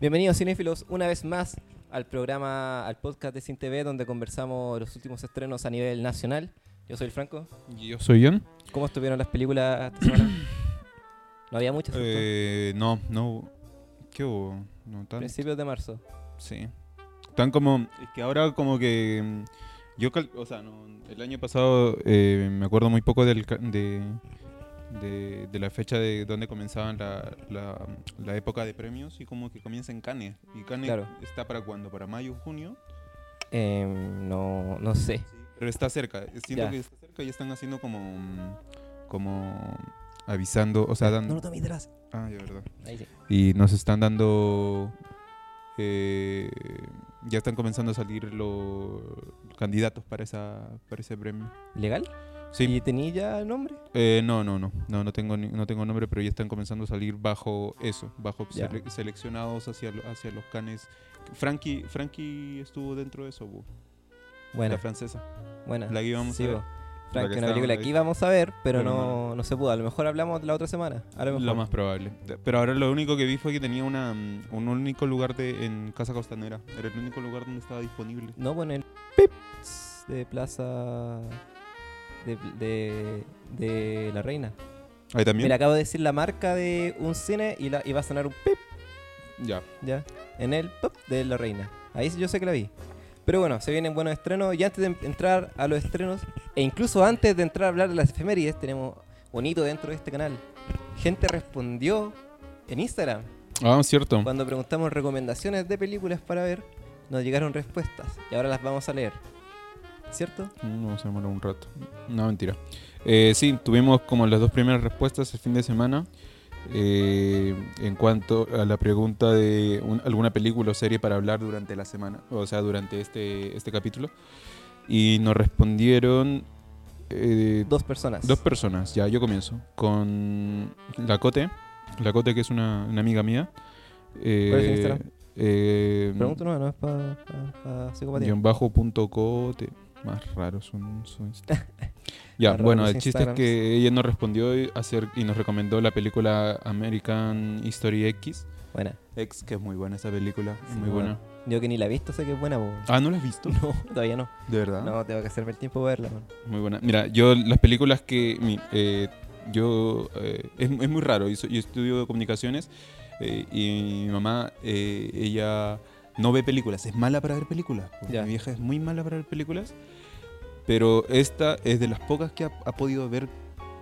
Bienvenidos cinéfilos una vez más al programa, al podcast de Sin TV donde conversamos los últimos estrenos a nivel nacional. Yo soy el Franco. Y yo soy John. ¿Cómo estuvieron las películas esta semana? No había muchas. Eh, no, no. ¿Qué hubo? No tanto. Principios de marzo. Sí. Tan como. Es que ahora, como que. Yo, cal- o sea, no, el año pasado eh, me acuerdo muy poco del, de, de, de la fecha de donde comenzaban la, la, la época de premios y como que comienza en Cannes. ¿Y Cannes Claro. está para cuándo? ¿Para mayo, junio? Em, no, no sé. Pero está cerca. Siento Ya. que está cerca y están haciendo como. mm, Como. Avisando, o sea, dando. detrás. Ah, ya, verdad. Ahí sí. Y nos están dando. eh, ya están comenzando a salir los candidatos para esa para ese premio. ¿Legal? Sí. ¿Y tenía ya el nombre? Eh, no, no, no, no, no tengo no tengo nombre, pero ya están comenzando a salir bajo eso, bajo sele- seleccionados hacia hacia los canes. Frankie Frankie estuvo dentro de eso, bu, Bueno, la francesa. buena. la que íbamos Sí, a ver. Frank, que una película ahí. que íbamos a ver, pero Pero no, no se pudo. A lo mejor hablamos la otra semana. A lo mejor. Lo más probable. Pero ahora lo único que vi fue que tenía una, mm, un único lugar de, en Casa Costanera. Era el único lugar donde estaba disponible. No, bueno, el Pips de Plaza de, de, de la Reina. Ahí también. Mira, acabo de decir la marca de un cine y, la, y va a sonar un pip, Ya. ya, en el pop de la Reina. Ahí yo sé que la vi. Pero bueno, se vienen buenos estrenos y antes de entrar a los estrenos, e incluso antes de entrar a hablar de las efemérides, tenemos bonito dentro de este canal. Gente respondió en Instagram Ah, cierto. cuando preguntamos recomendaciones de películas para ver, nos llegaron respuestas y ahora las vamos a leer. ¿Cierto? Vamos a demorar un rato. No, mentira. Eh, sí, tuvimos como las dos primeras respuestas el fin de semana. eh, en cuanto a la pregunta de un- alguna película o serie para hablar durante la semana, o sea, durante este, este capítulo. Y nos respondieron eh, Dos personas. dos personas. Ya, yo comienzo. Con Lacote. Lacote, que es una, una amiga mía. Eh, ¿Cuál es Instagram? eh, Pregunto no, no es para psicopatía. guion bajo punto cote. Más raros son ya, Más bueno, el chiste Instagrams. es que ella nos respondió y, hacer, y nos recomendó la película American History X. Buena. X, que es muy buena esa película. Sí, muy bueno. buena. Yo que ni la he visto sé que es buena, po. Ah, ¿no la has visto? No, todavía no. ¿De verdad? No, tengo que hacerme el tiempo para verla, man. Muy buena. Mira, yo las películas que... mi- eh, yo... eh, es, es muy raro. Yo, estudio comunicaciones eh, y mi mamá, ella no ve películas. Es mala para ver películas. Ya. Mi vieja es muy mala para ver películas. Pero esta es de las pocas que ha, ha podido ver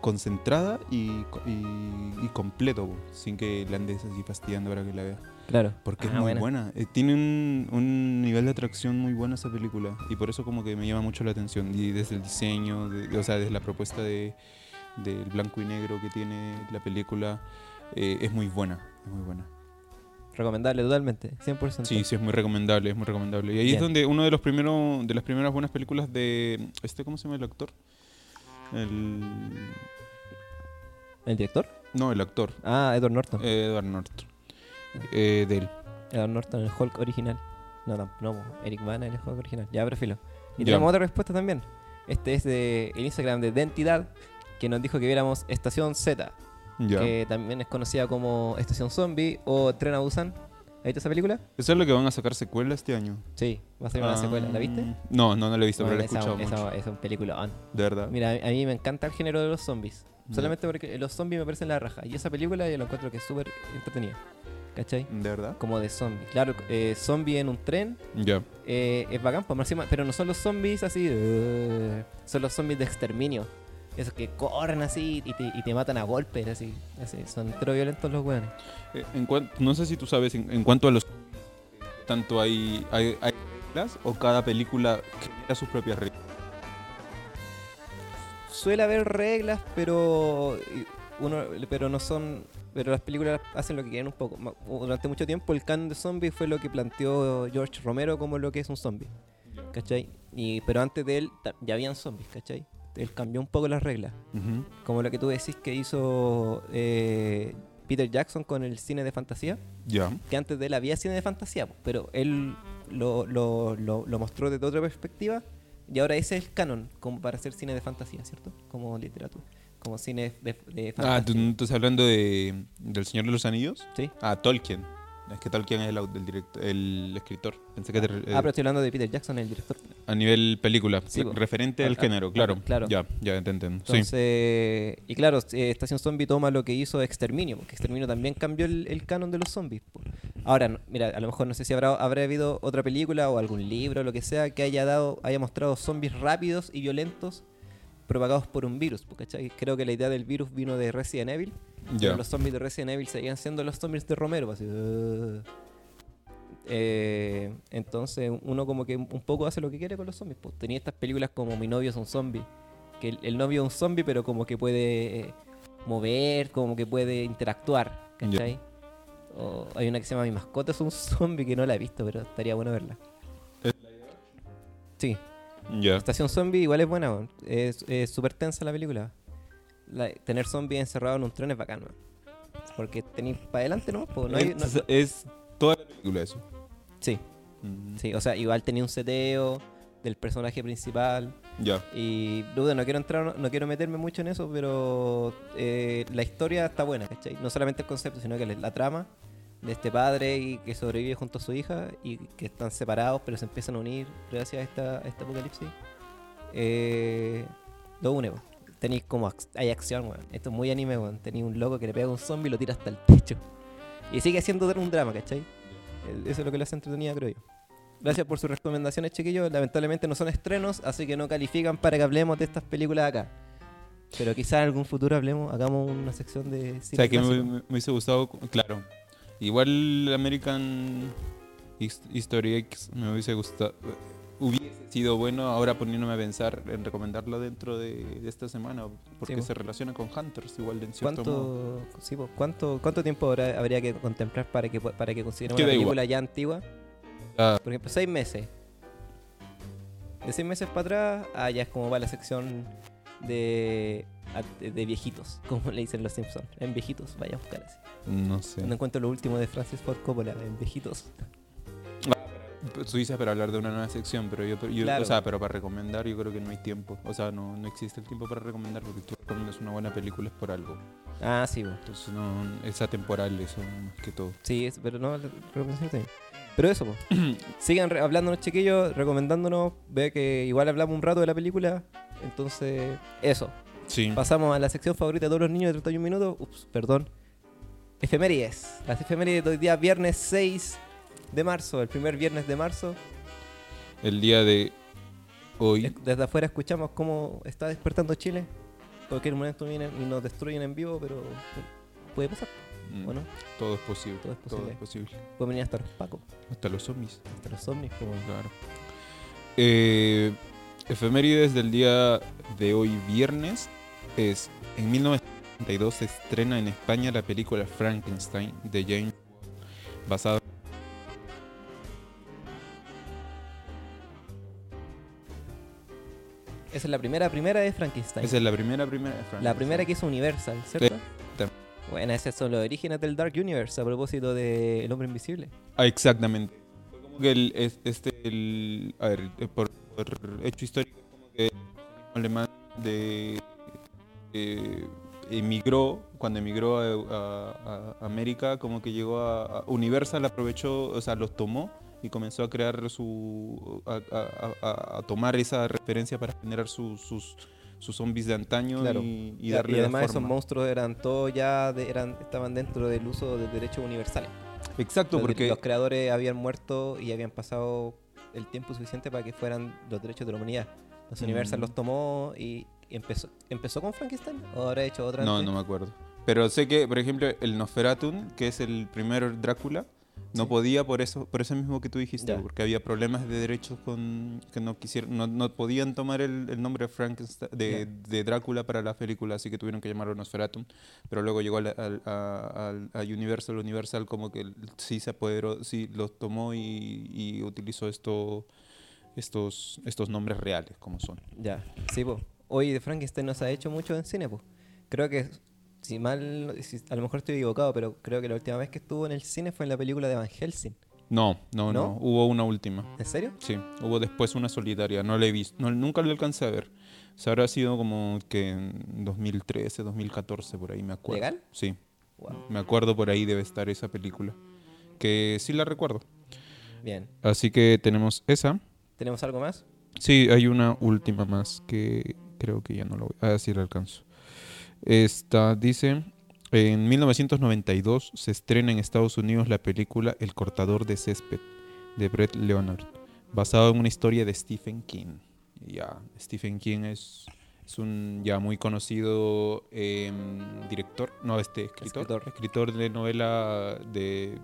concentrada y, y- y completo, po, sin que la andes así fastidiando para que la vea. Claro. Porque es Ah, muy buena. buena. Eh, tiene un, un nivel de atracción muy bueno esa película. Y por eso como que me llama mucho la atención. Y desde el diseño, de- o sea, desde la propuesta de del blanco y negro que tiene la película, eh, es muy buena. Es muy buena. Recomendable totalmente, 100%. Sí, sí, es muy recomendable, es muy recomendable. Y ahí Bien. es donde uno de los primeros, de las primeras buenas películas de este, ¿cómo se llama el actor? El ¿El director? no, el actor. Ah, Edward Norton. eh, Edward Norton. Eh, de él. Edward Norton, el Hulk original. No, no, no. Eric Bana, el Hulk original. Ya, perfilo. Y tenemos otra respuesta también. Este es de el Instagram de Identidad, que nos dijo que viéramos Estación Z, Que también es conocida como Estación Zombie o Tren a Busan. ¿Has visto esa película? Eso es lo que van a sacar secuela este año. Sí, va a ser una Ah, secuela. ¿La viste? No, no, no la he visto, Bueno, pero la he esa, escuchado mucho. esa es un peliculón. De verdad. Mira, a mí me encanta el género de los zombies. Solamente porque los zombies me parecen la raja. Y esa película yo la encuentro que es súper entretenida. ¿Cachai? ¿De verdad? Como de zombies. Claro, eh, zombie en un tren Ya. eh, es bacán, pues, pero no son los zombies así. eh, son los zombies de exterminio. Esos que corren así y te, y te matan a golpes, así. así. Son entero violentos los weones. Eh, En no sé si tú sabes, en, en cuanto a los... Tanto hay, hay, hay reglas o cada película genera sus propias reglas. Suele haber reglas, pero uno, pero no son, pero las películas hacen lo que quieren un poco. Durante mucho tiempo el canon de zombies fue lo que planteó George Romero como lo que es un zombie, ¿cachai? Y pero antes de él ya habían zombies, ¿cachai? Él cambió un poco las reglas, como lo que tú decís que hizo eh, Peter Jackson con el cine de fantasía, Ya. que antes de él había cine de fantasía, pero él lo, lo, lo, lo mostró desde otra perspectiva y ahora ese es el canon como para hacer cine de fantasía, ¿cierto? Como literatura, como cine de, de Ah, ¿tú fantasía. estás hablando de, del Señor de los Anillos? ¿Sí? Ah, Tolkien. Es que Tolkien es el, el, director, el escritor. Pensé que te re- Ah, pero estoy hablando de Peter Jackson, el director. a nivel película, Sí, referente Ah, al ah, género, claro. claro. Ya, ya te entiendo. Sí. Entonces, y claro, eh, Estación Zombie toma lo que hizo Exterminio, porque Exterminio también cambió el, el canon de los zombies. Ahora, mira, a lo mejor no sé si habrá, habrá habido otra película o algún libro, lo que sea, que haya dado, haya mostrado zombies rápidos y violentos propagados por un virus. ¿cachai? Creo que la idea del virus vino de Resident Evil. Pero los zombies de Resident Evil seguían siendo los zombies de Romero. así. Eh, entonces uno como que un poco hace lo que quiere con los zombies. Pues. Tenía estas películas como Mi novio es un zombie. Que el, el novio es un zombie pero como que puede eh, mover, como que puede interactuar. ¿Cachai? O hay una que se llama Mi mascota es un zombie que no la he visto, pero estaría bueno verla. ¿Es Sí, Ya. Estación Zombie igual es buena, es súper tensa la película. La- tener zombies encerrados en un tren es bacán. Porque tenéis para adelante, ¿no? Pues no hay- no- es, es toda la película eso. Sí, Mm, sí, o sea, igual tenía un seteo del personaje principal. Ya. Y duda, no quiero entrar, no, no quiero meterme mucho en eso, pero eh, la historia está buena, ¿cachai? No solamente el concepto, sino que la trama de este padre y que sobrevive junto a su hija y que están separados, pero se empiezan a unir gracias a esta, a este apocalipsis. Eh, lo une, weón. Tenéis como ac- hay acción, weón. Esto es muy anime, weón. Tenéis un loco que le pega a un zombie y lo tira hasta el techo. Y sigue siendo un drama, ¿cachai? El- Eso es lo que le hace entretenida, creo yo. Gracias por sus recomendaciones, chiquillos. Lamentablemente no son estrenos, así que no califican para que hablemos de estas películas acá. Pero quizás en algún futuro hablemos, hagamos una sección de O sea, que me, me- me hubiese gustado, claro. Igual American His- History X me hubiese gustado. Hubiese sido bueno ahora poniéndome a pensar en recomendarlo dentro de, de esta semana, porque Sí, po. se relaciona con Hunters, igual de en cierto modo. ¿Cuánto, sí, po, ¿cuánto, ¿Cuánto tiempo habrá- habría que contemplar para que, para que consideremos una igual. película ya antigua? Ah, Por ejemplo, seis meses. De seis meses para atrás, ah, ya es como va la sección de, de, de viejitos, como le dicen los Simpsons. En viejitos, vaya a buscar así. No sé. Cuando encuentro lo último de Francis Ford Coppola, en viejitos. Tú dices para hablar de una nueva sección, pero yo, yo- Claro. o sea, pero para recomendar yo creo que no hay tiempo. O sea, no, no existe el tiempo para recomendar porque tú recomiendas una buena película es por algo. Ah, sí, po. Entonces no, es atemporal eso más que todo. Sí, es- pero no, la recomendación también. Pero eso, po. sigan hablándonos, chiquillos, recomendándonos. Ve que igual hablamos un rato de la película. Entonces, eso. Sí. Pasamos a la sección favorita de todos los niños de 31 minutos. Ups, perdón. Efemérides. Las efemérides de hoy día, viernes 6 de marzo, el primer viernes de marzo. El día de hoy. Es- Desde afuera escuchamos cómo está despertando Chile. Cualquier momento vienen y nos destruyen en vivo, pero puede pasar, mm, ¿o no? Todo es posible. Todo es Todo es posible. Pueden venir hasta los pacos, Hasta los zombies. hasta los zombies. Como... Claro. Eh, efemérides del día de hoy viernes es en 1992 se estrena en España la película Frankenstein de James basada Esa es la primera, primera de Frankenstein. esa es la primera primera de La primera que hizo Universal, ¿cierto? Sí. Bueno, esos son los orígenes del Dark Universe a propósito de El Hombre Invisible. Ah, exactamente. Fue como que el, es- este, el, a ver, eh, por, por hecho histórico, como que el alemán de, emigró, cuando emigró a, a- a América, como que llegó a, a- Universal, aprovechó, o sea, los tomó y comenzó a crear su, a, tomar esa referencia para generar sus, sus, sus zombies de antaño Claro. y, y Y, darle la además esos forma. monstruos eran todos ya, de- eran, estaban dentro del uso de derechos universales. Exacto, Los, porque los creadores habían muerto y habían pasado el tiempo suficiente para que fueran los derechos de la humanidad. Los Universal Mm. los tomó y y empezó, empezó con Frankenstein o habrá hecho otra No, antes? no me acuerdo. Pero sé que, por ejemplo, el Nosferatu, que es el primer Drácula, no Sí. podía por eso, por eso mismo que tú dijiste, Ya. porque había problemas de derechos con que no quisieron, no, no podían tomar el, el nombre Frankenstein, de, de Drácula para la película, así que tuvieron que llamarlo Nosferatu. Pero luego llegó al- al- al- a Universal, Universal como que sí se apoderó, sí los tomó y, y utilizó esto, estos, estos nombres reales como son. Ya, sí, pues. Hoy de Frankenstein no se ha hecho mucho en cine, pues. Creo que, si mal, si- a lo mejor estoy equivocado, pero creo que la última vez que estuvo en el cine fue en la película de Van Helsing. No, no, no, ¿No? hubo una última. ¿En serio? Sí, hubo después una solitaria, no la he visto, no, nunca la alcancé a ver. Se habrá sido como que en 2013, 2014, por ahí me acuerdo. ¿Legal? Sí, Wow. me acuerdo por ahí debe estar esa película. que sí la recuerdo. Bien. Así que tenemos esa. ¿Tenemos algo más? Sí, hay una última más que creo que ya no lo voy a decir, alcanzo. Esta dice, en 1992 se estrena en Estados Unidos la película El cortador de césped de Brett Leonard, basado en una historia de Stephen King. Ya, Stephen King es, es un ya muy conocido em, director, no, este escritor, Escritor. escritor de novela de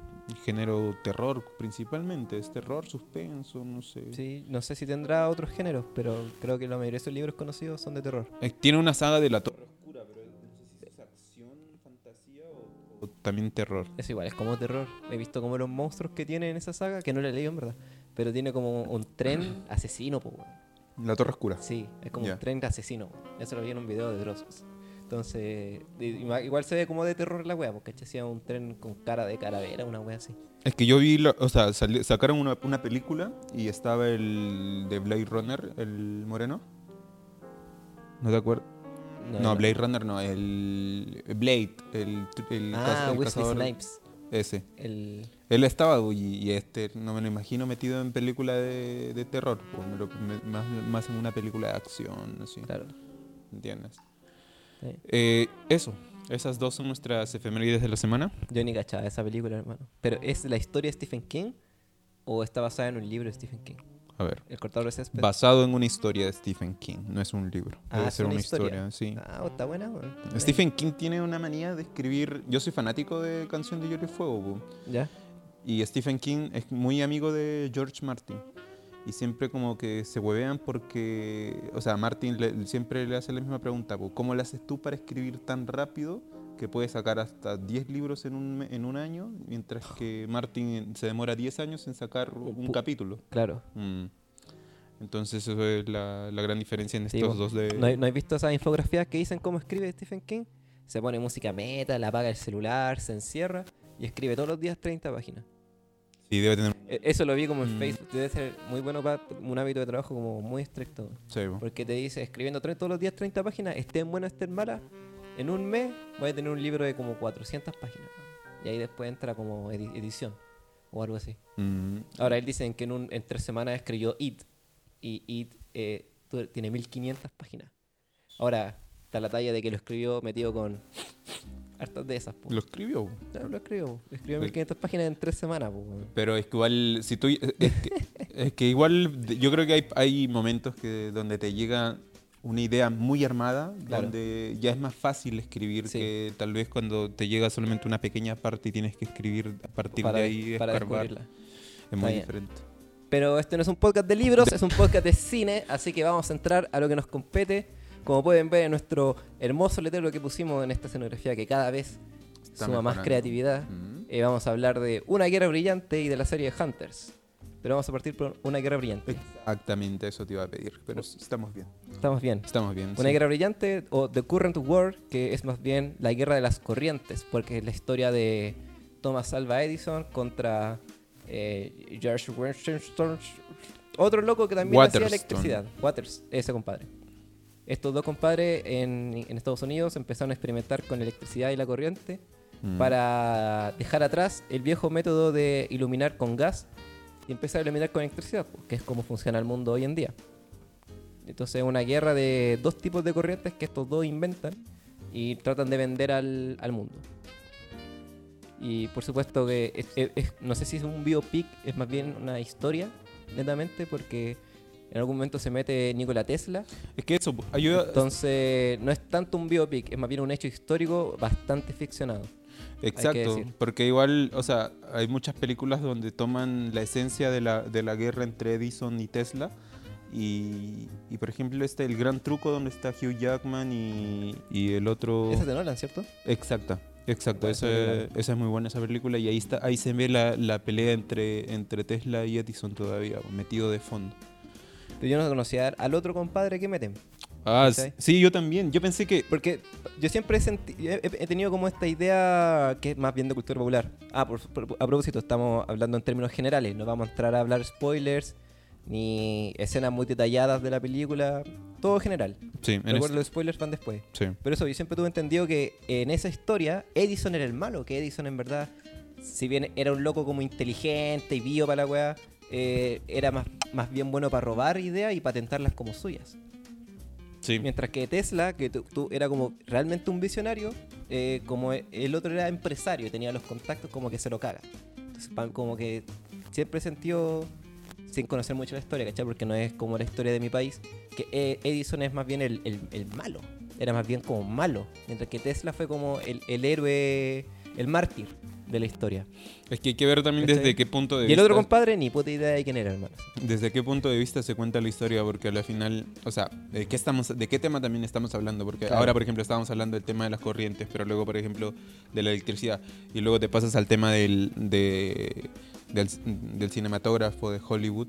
género terror principalmente, es terror, suspenso, no sé. Sí, no sé si tendrá otros géneros, pero creo que la mayoría de sus libros conocidos son de terror. Eh, Tiene una saga de la Torre Oscura, pero no sé si es acción, fantasía o, o también terror. Es igual, es como terror. He visto como los monstruos que tiene en esa saga, que no la he leído en verdad, pero tiene como un tren asesino, po. La Torre Oscura. Sí, es como un tren asesino. Se lo vi en un video de Dross. Entonces, igual se ve como de terror la wea, porque hacía un tren con cara de calavera, una wea así. Es que yo vi, la- o sea, sacaron una, una película y estaba el de Blade Runner, el moreno. ¿No te acuerdas? No, igual. Blade Runner no, el Blade, el, el, Ah, caz- el Wesley cazador. Snipes. Ese. El, Él estaba y, y este no me lo imagino metido en película de, de terror, pues, me lo- me- más, más en una película de acción, así. claro. ¿Entiendes? Sí. Eh, eso, esas dos son nuestras efemérides de la semana. Yo ni cachaba esa película, hermano. Pero ¿es la historia de Stephen King o está basada en un libro de Stephen King? A ver. El cortador de césped. Basado en una historia de Stephen King, no es un libro. Ah, Debe es ser una una historia. historia, sí. Ah, está buena, weón. Stephen King tiene una manía de escribir. Yo soy fanático de Canción de Hielo y Fuego. ¿Ya? y Stephen King es muy amigo de George Martin. Y siempre como que se huevean porque, o sea, Martin le- siempre le hace la misma pregunta, ¿cómo le haces tú para escribir tan rápido que puedes sacar hasta 10 libros en un, en un año, mientras que Martin se demora 10 años en sacar un pu- capítulo? Claro. Mm. Entonces eso es la, la gran diferencia en estos dos de... ¿No, no has visto esas infografías que dicen cómo escribe Stephen King? Se pone música metal, apaga el celular, se encierra y escribe todos los días 30 páginas. Sí, debe tener... E- Eso lo vi como en Mm. Facebook. Debe ser muy bueno para un hábito de trabajo como muy estricto. sí. Porque te dice, escribiendo todos los días 30 páginas, estén buenas, estén malas, en un mes voy a tener un libro de como 400 páginas. Y ahí después entra como edi- edición o algo así. Mm, Ahora, él dice que en, un, en tres semanas escribió It. Y It eh, tiene 1500 páginas. Ahora, está la talla de que lo escribió metido con hartas de esas. po. lo escribió. No, lo escribió. Escribió Sí. 1500 páginas en tres semanas. po. Pero es que igual, si tú, es que, es que igual, yo creo que hay, hay momentos que donde te llega una idea muy armada, Claro. donde ya es más fácil escribir Sí. que tal vez cuando te llega solamente una pequeña parte y tienes que escribir a partir para de ahí para escarbar. descubrirla. Es muy diferente. Pero este no es un podcast de libros, es un podcast de cine, así que vamos a entrar a lo que nos compete. Como pueden ver en nuestro hermoso letrero que pusimos en esta escenografía, que cada vez Está suma más mejorando. creatividad, Mm. eh, vamos a hablar de Una Guerra Brillante y de la serie Hunters. Pero vamos a partir por Una Guerra Brillante. Exactamente, eso te iba a pedir. Pero s- estamos bien. Estamos bien. Estamos bien. Una sí. guerra brillante o The Current War, que es más bien la guerra de las corrientes, porque es la historia de Thomas Alva Edison contra eh, George Washington, otro loco que también hacía electricidad. Waters, ese compadre. Estos dos compadres en, en Estados Unidos empezaron a experimentar con la electricidad y la corriente Mm. para dejar atrás el viejo método de iluminar con gas y empezar a iluminar con electricidad, pues, que es como funciona el mundo hoy en día. Entonces es una guerra de dos tipos de corrientes que estos dos inventan y tratan de vender al, al mundo. Y por supuesto que es- es- es- no sé si es un biopic, es más bien una historia, netamente, porque en algún momento se mete Nikola Tesla. Es que eso, pues, ayuda. Entonces no es tanto un biopic, es más bien un hecho histórico bastante ficcionado. Exacto, porque igual, o sea, hay muchas películas donde toman la esencia de la, de la guerra entre Edison y Tesla. Y, y, por ejemplo, este El Gran Truco, donde está Hugh Jackman y, y el otro... Esa es de Nolan, ¿cierto? Exacta, exacto, esa, esa es muy buena esa película y ahí está ahí se ve la, la pelea entre, entre Tesla y Edison todavía, metido de fondo. Pero yo no conocía al otro compadre que meten. Ah, ¿Cachai? s- sí, yo también, yo pensé que... Porque yo siempre he, senti- he- he tenido como esta idea que es más bien de cultura popular. Ah, por, por- a propósito, estamos hablando en términos generales. No vamos a entrar a hablar spoilers ni escenas muy detalladas de la película. Todo general. Sí, en Recuerdo es- los spoilers van después. sí. Pero eso, yo siempre tuve entendido que en esa historia Edison era el malo, que Edison en verdad si bien era un loco como inteligente y vivo para la weá, eh, era más, más bien bueno para robar ideas y patentarlas como suyas. Sí. Mientras que Tesla, que tú, tú era como realmente un visionario, eh, como el otro era empresario tenía los contactos, como que se lo caga. Entonces, como que siempre he sentido, sin conocer mucho la historia, ¿cachai? Porque no es como la historia de mi país, que eh, Edison es más bien el, el- el malo. Era más bien como malo. Mientras que Tesla fue como el, el héroe, el mártir de la historia. Es que hay que ver también desde qué punto de Y el vista. otro compadre, ni puta idea de quién era, hermano. ¿Desde qué punto de vista se cuenta la historia? Porque al final, o sea, ¿de qué, estamos, ¿de qué tema también estamos hablando? Porque Claro. ahora, por ejemplo, estábamos hablando del tema de las corrientes, pero luego, por ejemplo, de la electricidad. Y luego te pasas al tema del, de- del, del cinematógrafo de Hollywood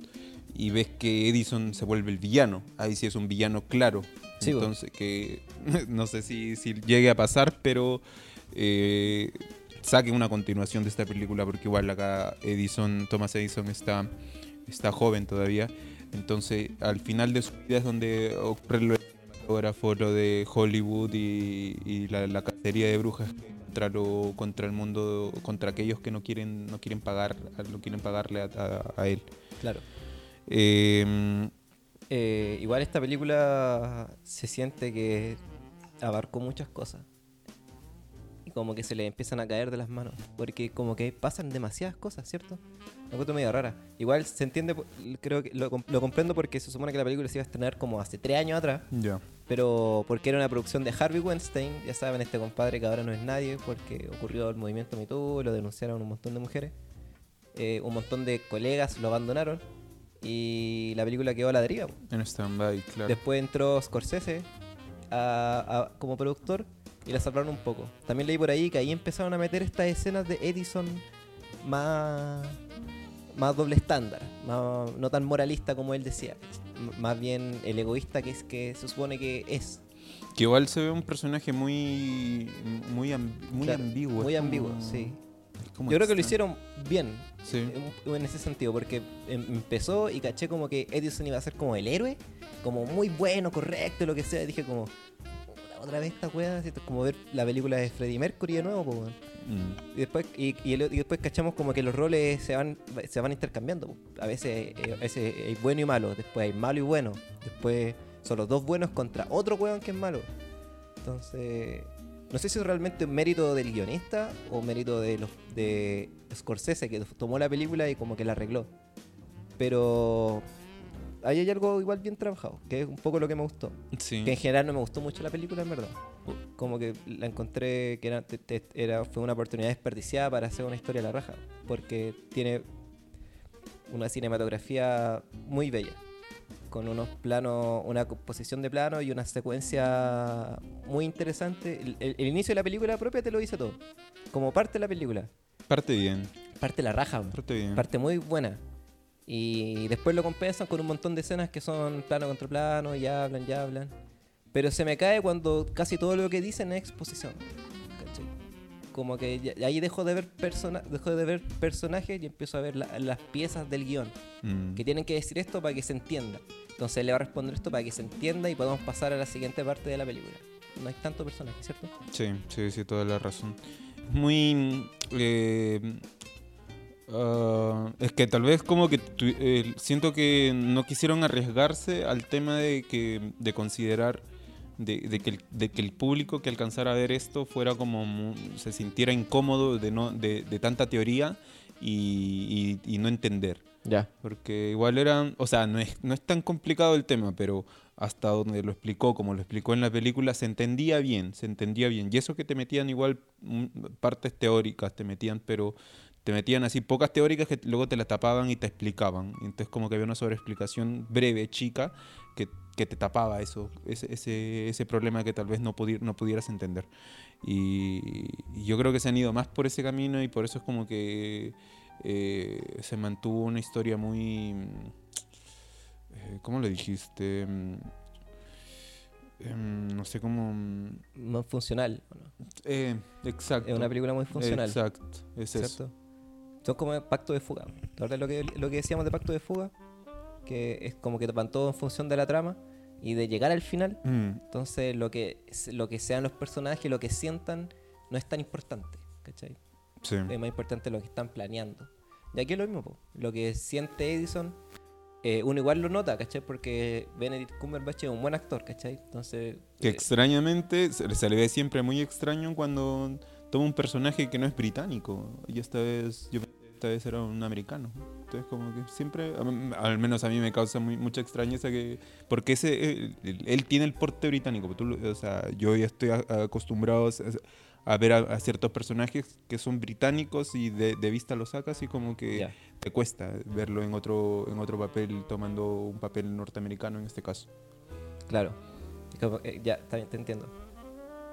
y ves que Edison se vuelve el villano. Ahí sí es un villano claro. Sí. Entonces, que no sé si, si llegue a pasar, pero eh, saque una continuación de esta película, porque igual acá Edison, Thomas Edison está, está joven todavía. Entonces, al final de su vida es donde ocurre lo de Hollywood y, y la, la cacería de brujas contra lo, contra el mundo, contra aquellos que no quieren, no quieren pagar, no quieren pagarle a, a- a él. Claro. Eh, Eh, igual esta película se siente que abarcó muchas cosas. Como que se le empiezan a caer de las manos. Porque como que pasan demasiadas cosas, ¿cierto? Una cosa medio rara. Igual se entiende, creo que lo, com- lo comprendo porque se supone que la película se iba a estrenar como hace tres años atrás. ya. Pero porque era una producción de Harvey Weinstein, ya saben, este compadre que ahora no es nadie, porque ocurrió el movimiento Me Too, lo denunciaron un montón de mujeres. Eh, un montón de colegas lo abandonaron. Y la película quedó a la deriva. En stand-by, claro. Después entró Scorsese a- a- como productor y la salvaron un poco. También leí por ahí que ahí empezaron a meter estas escenas de Edison más, más doble estándar, más- no tan moralista como él decía. Más bien el egoísta que es que se supone que es. Que igual se ve un personaje muy muy, muy Claro, ambiguo. Muy ambiguo, como- sí. como Yo creo que lo hicieron bien Sí. en, en ese sentido, porque em- empezó y caché como que Edison iba a ser como el héroe, como muy bueno, correcto, lo que sea. Y dije como, "Puta, otra vez esta weá, es como ver la película de Freddie Mercury de nuevo. Mm. Y después, y, y el- y después cachamos como que los roles se van, se van intercambiando. A veces, eh, a veces hay bueno y malo, después hay malo y bueno, después son los dos buenos contra otro weón que es malo. Entonces, no sé si es realmente un mérito del guionista o mérito de los de Scorsese que tomó la película y como que la arregló. Pero ahí hay algo igual bien trabajado, que es un poco lo que me gustó. Sí. Que en general no me gustó mucho la película, en verdad. Como que la encontré que era, te- te- era- fue una oportunidad desperdiciada para hacer una historia a la raja. Porque tiene una cinematografía muy bella. Con unos planos, una composición de planos y una secuencia muy interesante. El, el- el inicio de la película propia te lo dice todo. Como parte de la película. Parte bien. Parte la raja. Parte bien. Parte muy buena. Y después lo compensan con un montón de escenas que son plano contra plano, y hablan, ya hablan. Pero se me cae cuando casi todo lo que dicen es exposición. ¿cachai? Como que ahí dejo de ver persona dejo de ver personajes y empiezo a ver la- las piezas del guion. Mm. Que tienen que decir esto para que se entienda. Entonces le va a responder esto para que se entienda y podamos pasar a la siguiente parte de la película. No hay tanto personaje, ¿cierto? Sí, sí, sí, toda la razón. Muy... eh, ah, es que tal vez como que tu- eh, siento que no quisieron arriesgarse al tema de que de considerar de, de que el, de que el público que alcanzara a ver esto fuera como se sintiera incómodo de no de, de tanta teoría y, y- y no entender Ya. porque igual eran, o sea, no es, no es tan complicado el tema, pero hasta donde lo explicó, como lo explicó en la película, se entendía bien, se entendía bien. Y eso que te metían igual mm, partes teóricas, te metían, pero te metían así pocas teóricas que luego te las tapaban y te explicaban. Entonces como que había una sobreexplicación breve, chica, que, que te tapaba eso, ese, ese, ese problema que tal vez no, pudi- no pudieras entender. Y, y yo creo que se han ido más por ese camino y por eso es como que eh, se mantuvo una historia muy... eh, ¿Cómo lo dijiste? Mm, em, no sé cómo... mm, Más funcional. ¿o no? eh, exacto. Es una película muy funcional. Exacto, es eso. Son como pacto de fuga. ¿Te acuerdas lo que, lo que decíamos de pacto de fuga? Que es como que van todo en función de la trama y de llegar al final. Mm, Entonces lo que, lo que sean los personajes, lo que sientan, no es tan importante. ¿Cachai? Sí. Es más importante lo que están planeando. Y aquí es lo mismo, po. lo que siente Edison, eh, uno igual lo nota, ¿cachai? Porque Benedict Cumberbatch es un buen actor, ¿cachai? Entonces... Que eh, extrañamente se le ve siempre muy extraño cuando toma un personaje que no es británico. Y esta vez, yo esta vez era un americano. Entonces como que siempre, al menos a mí me causa muy, mucha extrañeza que... Porque ese, él, él tiene el porte británico. tú o sea, yo ya estoy acostumbrado a, a ver a, a ciertos personajes que son británicos y de, de vista lo sacas y como que ya. te cuesta verlo en otro, en otro papel, tomando un papel norteamericano en este caso. Claro. Que, ya, bien, te entiendo.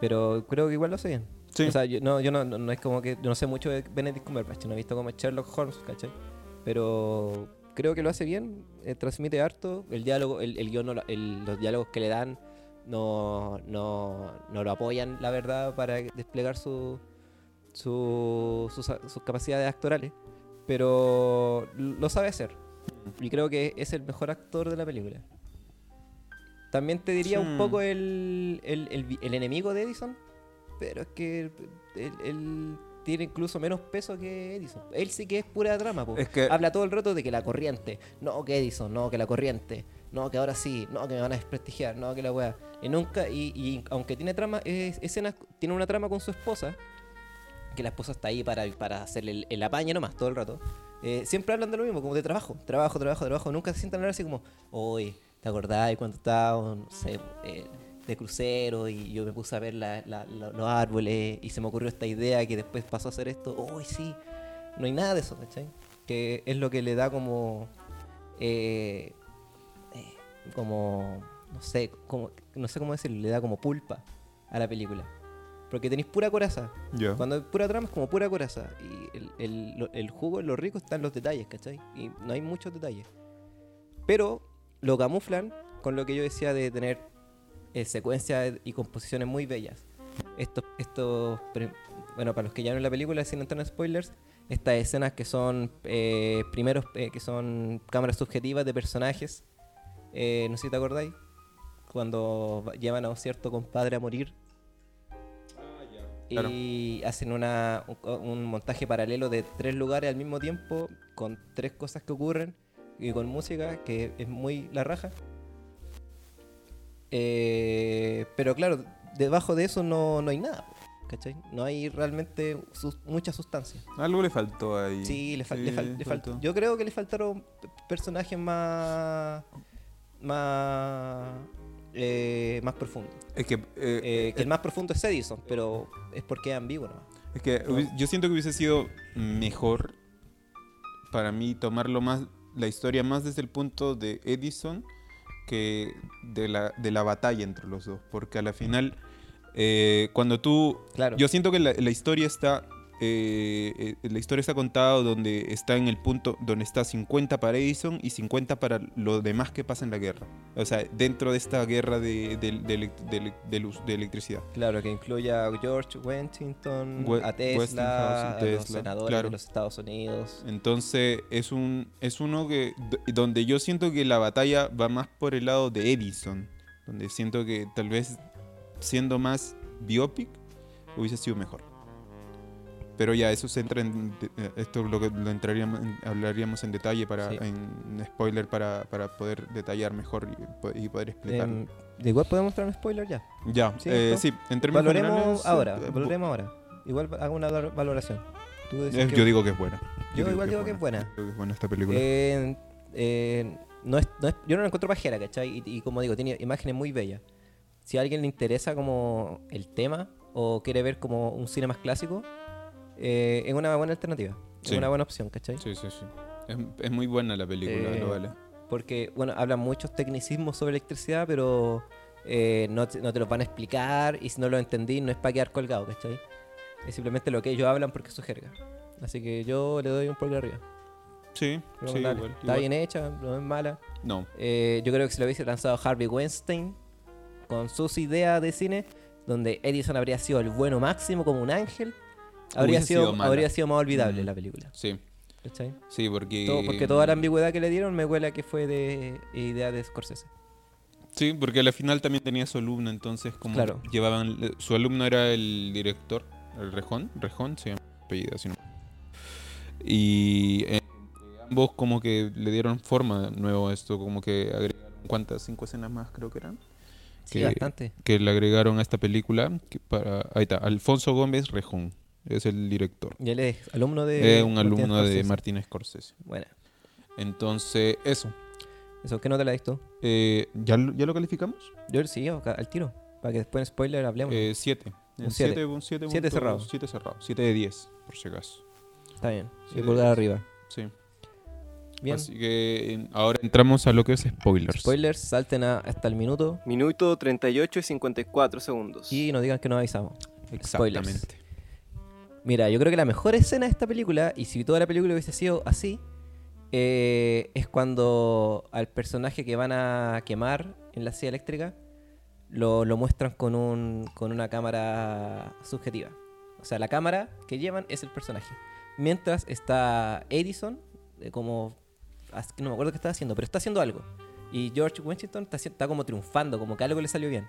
Pero creo que igual lo sé bien. Sí. O sea, yo no, yo no, no, no es como que. Yo no sé mucho de Benedict Cumberbatch. No he visto como Sherlock Holmes, ¿cachai? Pero creo que lo hace bien. eh, transmite harto. El diálogo, el, el guion, el- los diálogos que le dan no, no, no lo apoyan, la verdad, para desplegar su, su, sus, sus capacidades actorales. Pero lo sabe hacer. Y creo que es el mejor actor de la película. También te diría Sí. un poco el, el, el el enemigo de Edison, pero es que él, él tiene incluso menos peso que Edison. Él sí que es pura drama, po. Es que- Habla todo el rato de que la corriente, no que Edison, no que la corriente, no que ahora sí, no que me van a desprestigiar, no que la weá. Y nunca, y, y aunque tiene trama, es- escenas, tiene una trama con su esposa, que la esposa está ahí para, para hacerle el, el apaño nomás todo el rato. eh, siempre hablan de lo mismo, como de trabajo, trabajo, trabajo, trabajo. Nunca se sientan a hablar así como, oye, ¿te acordás cuando estábamos, no sé, eh, de crucero y yo me puse a ver la- la- la- los árboles y se me ocurrió esta idea que después pasó a hacer esto? Uy, sí, no hay nada de eso, ¿cachai? Que es lo que le da como, eh, eh, como, no sé, como, no sé cómo decirlo, le da como pulpa a la película. Porque tenéis pura coraza. Cuando hay pura trama es como pura coraza. Y el, el, jugo, lo rico está en los detalles, ¿cachai? Y no hay muchos detalles. Pero lo camuflan con lo que yo decía de tener eh, secuencias y composiciones muy bellas. Estos, estos, bueno, para los que ya vieron la película, sin entrar en spoilers, estas escenas que son eh, primeros, eh, que son cámaras subjetivas de personajes, eh, no sé si te acordáis, cuando va- llevan a un cierto compadre a morir Claro. y hacen una, un, un montaje paralelo de tres lugares al mismo tiempo con tres cosas que ocurren y con música que es muy la raja. Eh, pero claro, debajo de eso no, no hay nada, ¿cachai? No hay realmente sus- mucha sustancia. Algo le faltó ahí. Sí, le, fal- Sí, le fal- le faltó. faltó. Yo creo que le faltaron personajes más. más. eh, más profundos. Es que, eh, Eh, que el más profundo es Edison, pero es porque es ambiguo nomás. es que no. yo siento que hubiese sido mejor para mí tomarlo más, la historia más desde el punto de Edison que de la, de la batalla entre los dos. Porque a la final, eh, cuando tú Claro. Yo siento que la, la historia está. Eh, eh, la historia está contada donde está en el punto donde está 50 para Edison y 50 para lo demás que pasa en la guerra. O sea, dentro de esta guerra de, de- de luz- de electricidad. Claro, que incluye a George Washington, We- a Tesla, a los senadores claro. de los Estados Unidos. Entonces es un es uno que donde yo siento que la batalla va más por el lado de Edison, donde siento que tal vez siendo más biopic hubiese sido mejor. Pero ya eso se entra en eh, esto lo lo entraríamos en- hablaríamos en detalle para Sí. en spoiler para, para poder detallar mejor y, po- y poder explicar. Em, igual podemos entrar en spoiler ya. ya, sí, eh, sí, en términos Valoremos generales, ahora, eh, valoremos ahora. Igual hago una val- valoración. Tú eh, que- yo digo que es buena. Yo igual digo que es buena. Creo que es buena esta película. Eh, eh, no es, no es- yo no la encuentro pajera, ¿cachai? Y, y como digo, tiene imágenes muy bellas. Si a alguien le interesa como el tema o quiere ver como un cine más clásico, eh, es una buena alternativa. Sí. Es una buena opción, ¿cachai? Sí, sí, sí. Es, es muy buena la película, Eh, lo vale. Porque, bueno, hablan muchos tecnicismos sobre electricidad, pero eh, no, te, no te los van a explicar y si no lo entendí no es para quedar colgado, ¿cachai? Es simplemente lo que ellos hablan porque es su jerga. Así que yo le doy un pulgar arriba. Sí, sí, igual. Está igual. bien hecha, no es mala. No, Eh, yo creo que si lo hubiese lanzado Harvey Weinstein con sus ideas de cine, donde Edison habría sido el bueno máximo como un ángel, habría, sido, habría sido más olvidable Mm. la película. sí, ¿cachai? sí, porque... Todo- porque toda la ambigüedad que le dieron me huele a que fue de idea de Scorsese. Sí, porque al final también tenía su alumno, entonces como Claro. llevaban... Su alumno era el director, el Rejón, Rejón se llama apellido, si no. Y eh, ambos como que le dieron forma nuevo a esto, como que agregaron cuántas, cinco escenas más creo que eran. Sí, que, bastante. que le agregaron a esta película. que para, ahí está, Alfonso Gómez Rejón, es el director. Y él es alumno de. Es un alumno de. Martin Scorsese. Bueno, Entonces, eso. eso, ¿qué nota le has visto? Eh, ¿ya, lo- ¿Ya lo calificamos? Yo sí, al tiro. Para que después en spoiler hablemos. Eh, siete. Un En siete. siete, un siete, Siete punto- cerrado. Siete cerrado. Siete de diez, por si acaso. Está bien. Y pulgar arriba. Sí. Bien. Así que en- ahora entramos a lo que es spoilers. Spoilers, salten a- hasta el minuto Minuto 38 y 54 segundos. y nos digan que nos avisamos. Exactamente. Mira, yo creo que la mejor escena de esta película, y si toda la película hubiese sido así, eh, es cuando al personaje que van a quemar en la silla eléctrica lo, lo muestran con, un, con una cámara subjetiva. O sea, la cámara que llevan es el personaje. Mientras está Edison, eh, como... No me acuerdo qué está haciendo, pero está haciendo algo. Y George Washington está, está como triunfando, como que algo le salió bien.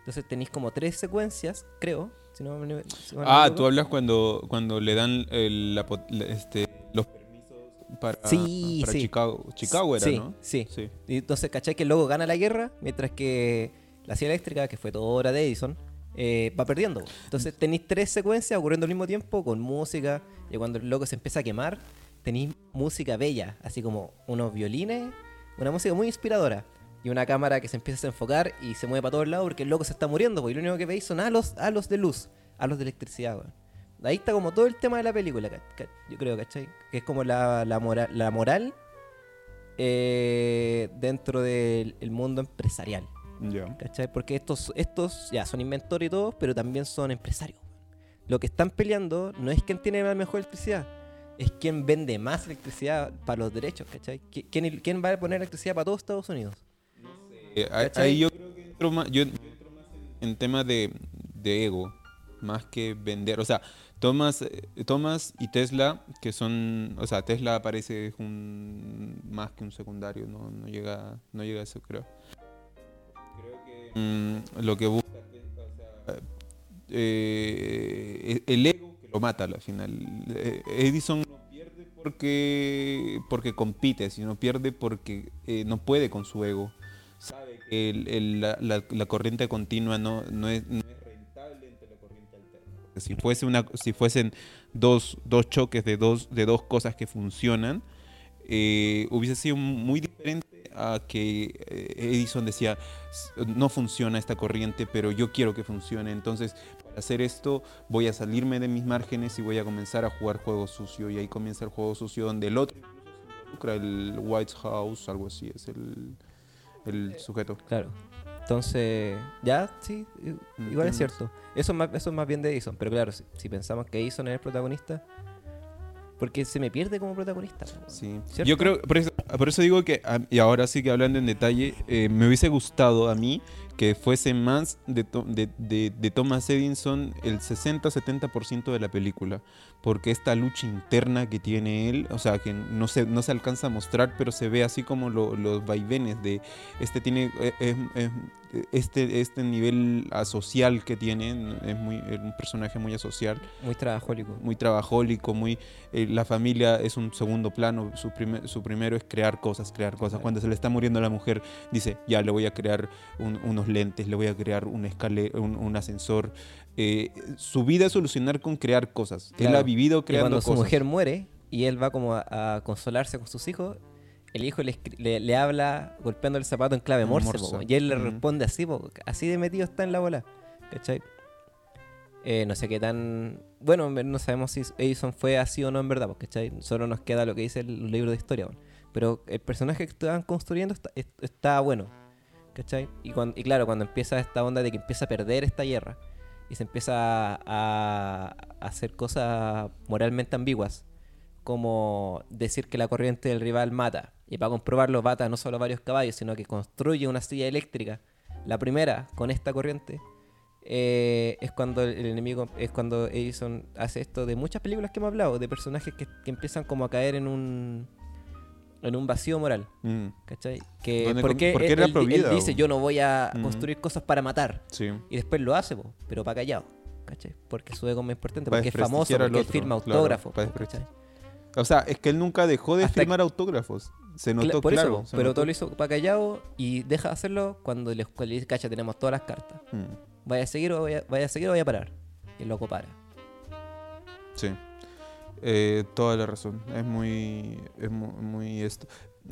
Entonces tenéis como tres secuencias, creo. Si no, me- si no me Ah, tú hablas cuando, cuando le dan el- la este, los permisos para, Sí, para sí. Chicago. Chicago era, sí, ¿no? Sí. Sí. Y entonces, ¿cachai? Que luego gana la guerra, mientras que la silla eléctrica, que fue toda obra de Edison, eh, va perdiendo. Entonces tenéis tres secuencias ocurriendo al mismo tiempo con música. Y cuando el loco se empieza a quemar, tenéis música bella, así como unos violines, una música muy inspiradora. Y una cámara que se empieza a enfocar y se mueve para todos lados porque el loco se está muriendo. Porque lo único que veis son halos, halos de luz, halos de electricidad, weón. Ahí está como todo el tema de la película, yo creo, ¿cachai? Que es como la, la, mora- la moral eh, dentro del el mundo empresarial, Ya. ¿cachai? Porque estos, estos ya son inventores y todos, pero también son empresarios. Lo que están peleando no es quién tiene la mejor electricidad, es quién vende más electricidad para los derechos, ¿cachai? ¿Qui- ¿Quién, quién va a poner electricidad para todos Estados Unidos? Eh, ahí- yo creo que entro más, yo, yo entro más en, en tema de, de ego, más que vender. O sea, Thomas, eh, Thomas y Tesla, que son, o sea, Tesla parece un más que un secundario, no, no llega, no llega a eso, creo. Creo que mm, lo que busca Tesla, o sea, eh, el ego que lo mata al final. Edison no pierde porque porque compite, sino pierde porque eh, no puede con su ego la, corriente continua no, no, es, rentable entre la corriente alterna. Si, fuese una, si fuesen dos, dos choques de dos, de dos cosas que funcionan, eh, hubiese sido muy diferente a que eh, Edison decía, "S- no funciona esta corriente, pero yo quiero que funcione. Entonces, para hacer esto, voy a salirme de mis márgenes y voy a comenzar a jugar juego sucio. Y ahí comienza el juego sucio donde el otro el White House, algo así, es el, el sujeto. Claro. Entonces, ya, sí, igual es cierto. Eso es más, eso es más bien de Edison, pero claro, si, si pensamos que Edison es el protagonista, porque se me pierde como protagonista. Sí. ¿Cierto? Yo creo, por eso, por eso digo que, ah, y ahora sí que hablando en detalle, eh, me hubiese gustado a mí que fuese más de, de, de- de Thomas Edison el 60-70% de la película, porque esta lucha interna que tiene él, o sea, que no se, no se alcanza a mostrar, pero se ve así como lo- los vaivenes de, este tiene, eh, es- es- este, este nivel asocial que tiene, es muy, es un personaje muy asocial Muy trabajólico. muy trabajólico, muy eh, la familia es un segundo plano, su, primer- su primero es crear cosas, crear cosas. Cuando se le está muriendo a la mujer, dice, ya le voy a crear un- unos lentes, le voy a crear un, escale, un, un ascensor. Eh, su vida es solucionar con crear cosas. Él ha vivido Y creando cuando su mujer muere y él va como a, a consolarse con sus hijos, el hijo le, le, le habla golpeando el zapato en clave morse, morse. po, y él le Mm. responde así, po, así de metido está en la bola. ¿Cachai? Eh, no sé qué tan... Bueno, no sabemos si Edison fue así o no en verdad, po, ¿cachai? Solo nos queda lo que dice el libro de historia. Pero el personaje que estaban construyendo está, es- está bueno. ¿Cachai? Y, cuando, y claro, cuando empieza esta onda de que empieza a perder esta guerra y se empieza a, hacer cosas moralmente ambiguas, como decir que la corriente del rival mata. Y para comprobarlo, mata no solo varios caballos, sino que construye una silla eléctrica. La primera con esta corriente eh, es cuando el enemigo, es cuando Edison hace esto de muchas películas que hemos hablado, de personajes que empiezan como a caer en un en un vacío moral. Mm, ¿Cachai? Que porque porque él, era él- dice yo no voy a Ujú. construir cosas para matar. sí. Y después lo hace, po, pero para callado. ¿Cachai? Porque su ego es más importante, porque es famoso, porque él firma autógrafos. O sea, es que él nunca dejó de Hasta firmar autógrafos. Se notó por claro. eso, se pero notó. todo lo hizo para callado y deja de hacerlo cuando le, cuando le dice, cacha, tenemos todas las cartas. Mm, Vaya a seguir o vaya, vaya a seguir o vaya a parar. Y el loco para. sí. Eh, toda la razón. Es muy. Es mu- muy, esto.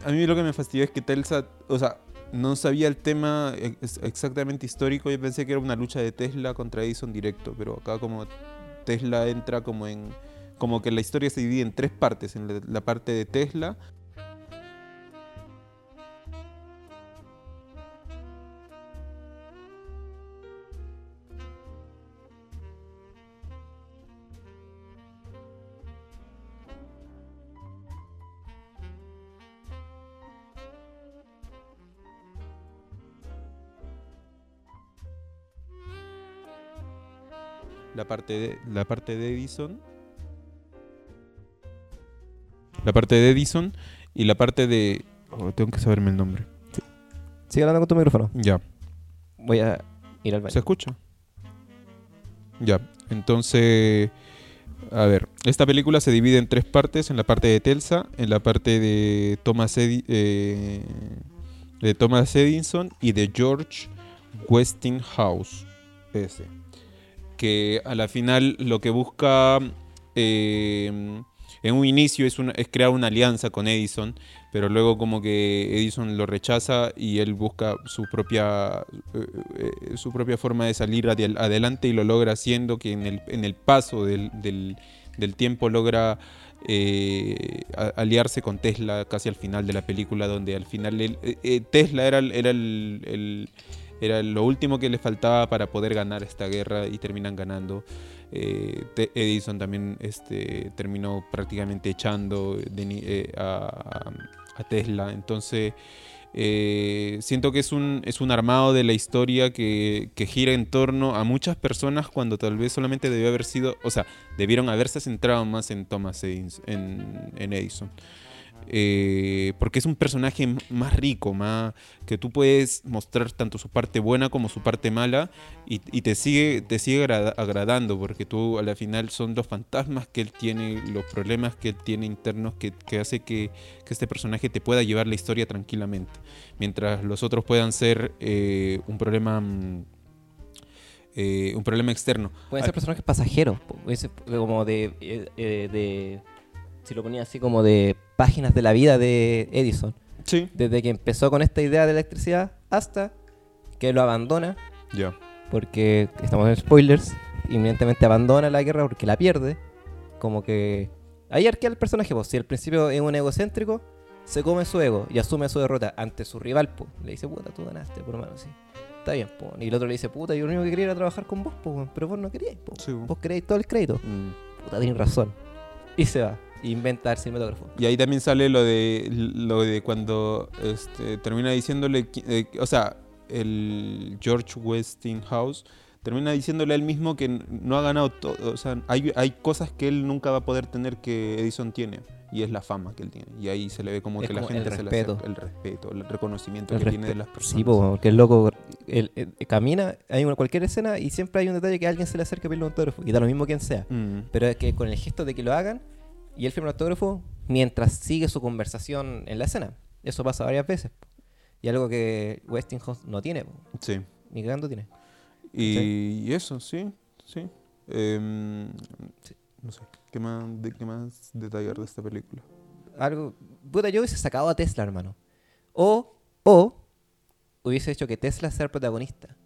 A mí lo que me fastidió es que Telsa. O sea, no sabía el tema ex- exactamente histórico. Yo pensé que era una lucha de Tesla contra Edison directo. Pero acá, como Tesla entra como en. Como que la historia se divide en tres partes. En la parte de Tesla. La parte de, la parte de Edison. La parte de Edison y la parte de. oh, tengo que saberme el nombre. Sigue hablando con tu micrófono. Ya. Voy a ir al baño. ¿Se escucha? Ya. Entonces. A ver. Esta película se divide en tres partes: en la parte de Telsa, en la parte de Thomas, Edi- eh, de Thomas Edison y de George Westinghouse. Ese. Que a la final lo que busca. eh, en un inicio es, es crear una alianza con Edison, pero luego como que Edison lo rechaza y él busca su propia eh, eh, su propia forma de salir adelante y lo logra haciendo que en el, en el paso del, del- tiempo logra aliarse con Tesla casi al final de la película donde al final Tesla era, era el- era lo último que le faltaba para poder ganar esta guerra y terminan ganando. Eh, Edison también este, terminó prácticamente echando eh, a, a Tesla. Entonces, eh, siento que es un, es un armado de la historia que, que gira en torno a muchas personas cuando tal vez solamente debió haber sido, o sea, debieron haberse centrado más en Thomas Edison. En, en Edison. Eh, porque es un personaje más rico, más que tú puedes mostrar tanto su parte buena como su parte mala y, y te sigue, te sigue agrada- agradando porque tú a la final son los fantasmas que él tiene, los problemas que él tiene internos que, que hace que, que este personaje te pueda llevar la historia tranquilamente, mientras los otros puedan ser eh, un problema mm, eh, un problema externo. Pueden Ah, ser personajes pasajeros, como de, de- Si lo ponía así como de páginas de la vida de Edison. Sí, Desde que empezó con esta idea de electricidad hasta que lo abandona, ya. porque estamos en spoilers, inmediatamente abandona la guerra porque la pierde. Como que. Ahí arquea el personaje, pues. Si al principio es un egocéntrico, se come su ego y asume su derrota ante su rival, pues. Le dice, puta, tú ganaste, por mano, sí. Está bien, pues. Y el otro le dice, puta, yo lo único que quería era trabajar con vos, pues, pero vos no queríais, pues. Sí, po. Vos queréis todo el crédito. Mm. Puta, tenés razón. Y se va. Inventa el cinematógrafo. Y ahí también sale lo de lo de cuando este, termina diciéndole, eh, o sea, el George Westinghouse termina diciéndole a él mismo que no ha ganado todo, o sea, hay, hay cosas que él nunca va a poder tener que Edison tiene y es la fama que él tiene. Y ahí se le ve como Es que la como gente el se le respeto. acerca, el respeto, el reconocimiento El que tiene de las personas. Sí, po, porque el loco él- él camina, hay una, cualquier escena y siempre hay un detalle que alguien se le acerca a pedirle un autógrafo. Y da lo mismo quien sea. Mm, Pero es que con el gesto de que lo hagan y él firma el autógrafo mientras sigue su conversación en la escena. Eso pasa varias veces. Y algo que Westinghouse no tiene, po. sí. ni cagando tiene. Y, y eso, sí, sí. Em, Sí. No sé, ¿qué más, de, ¿qué más detallar de esta película? Algo. Puta, yo hubiese sacado a Tesla, hermano. O, o hubiese hecho que Tesla sea el protagonista.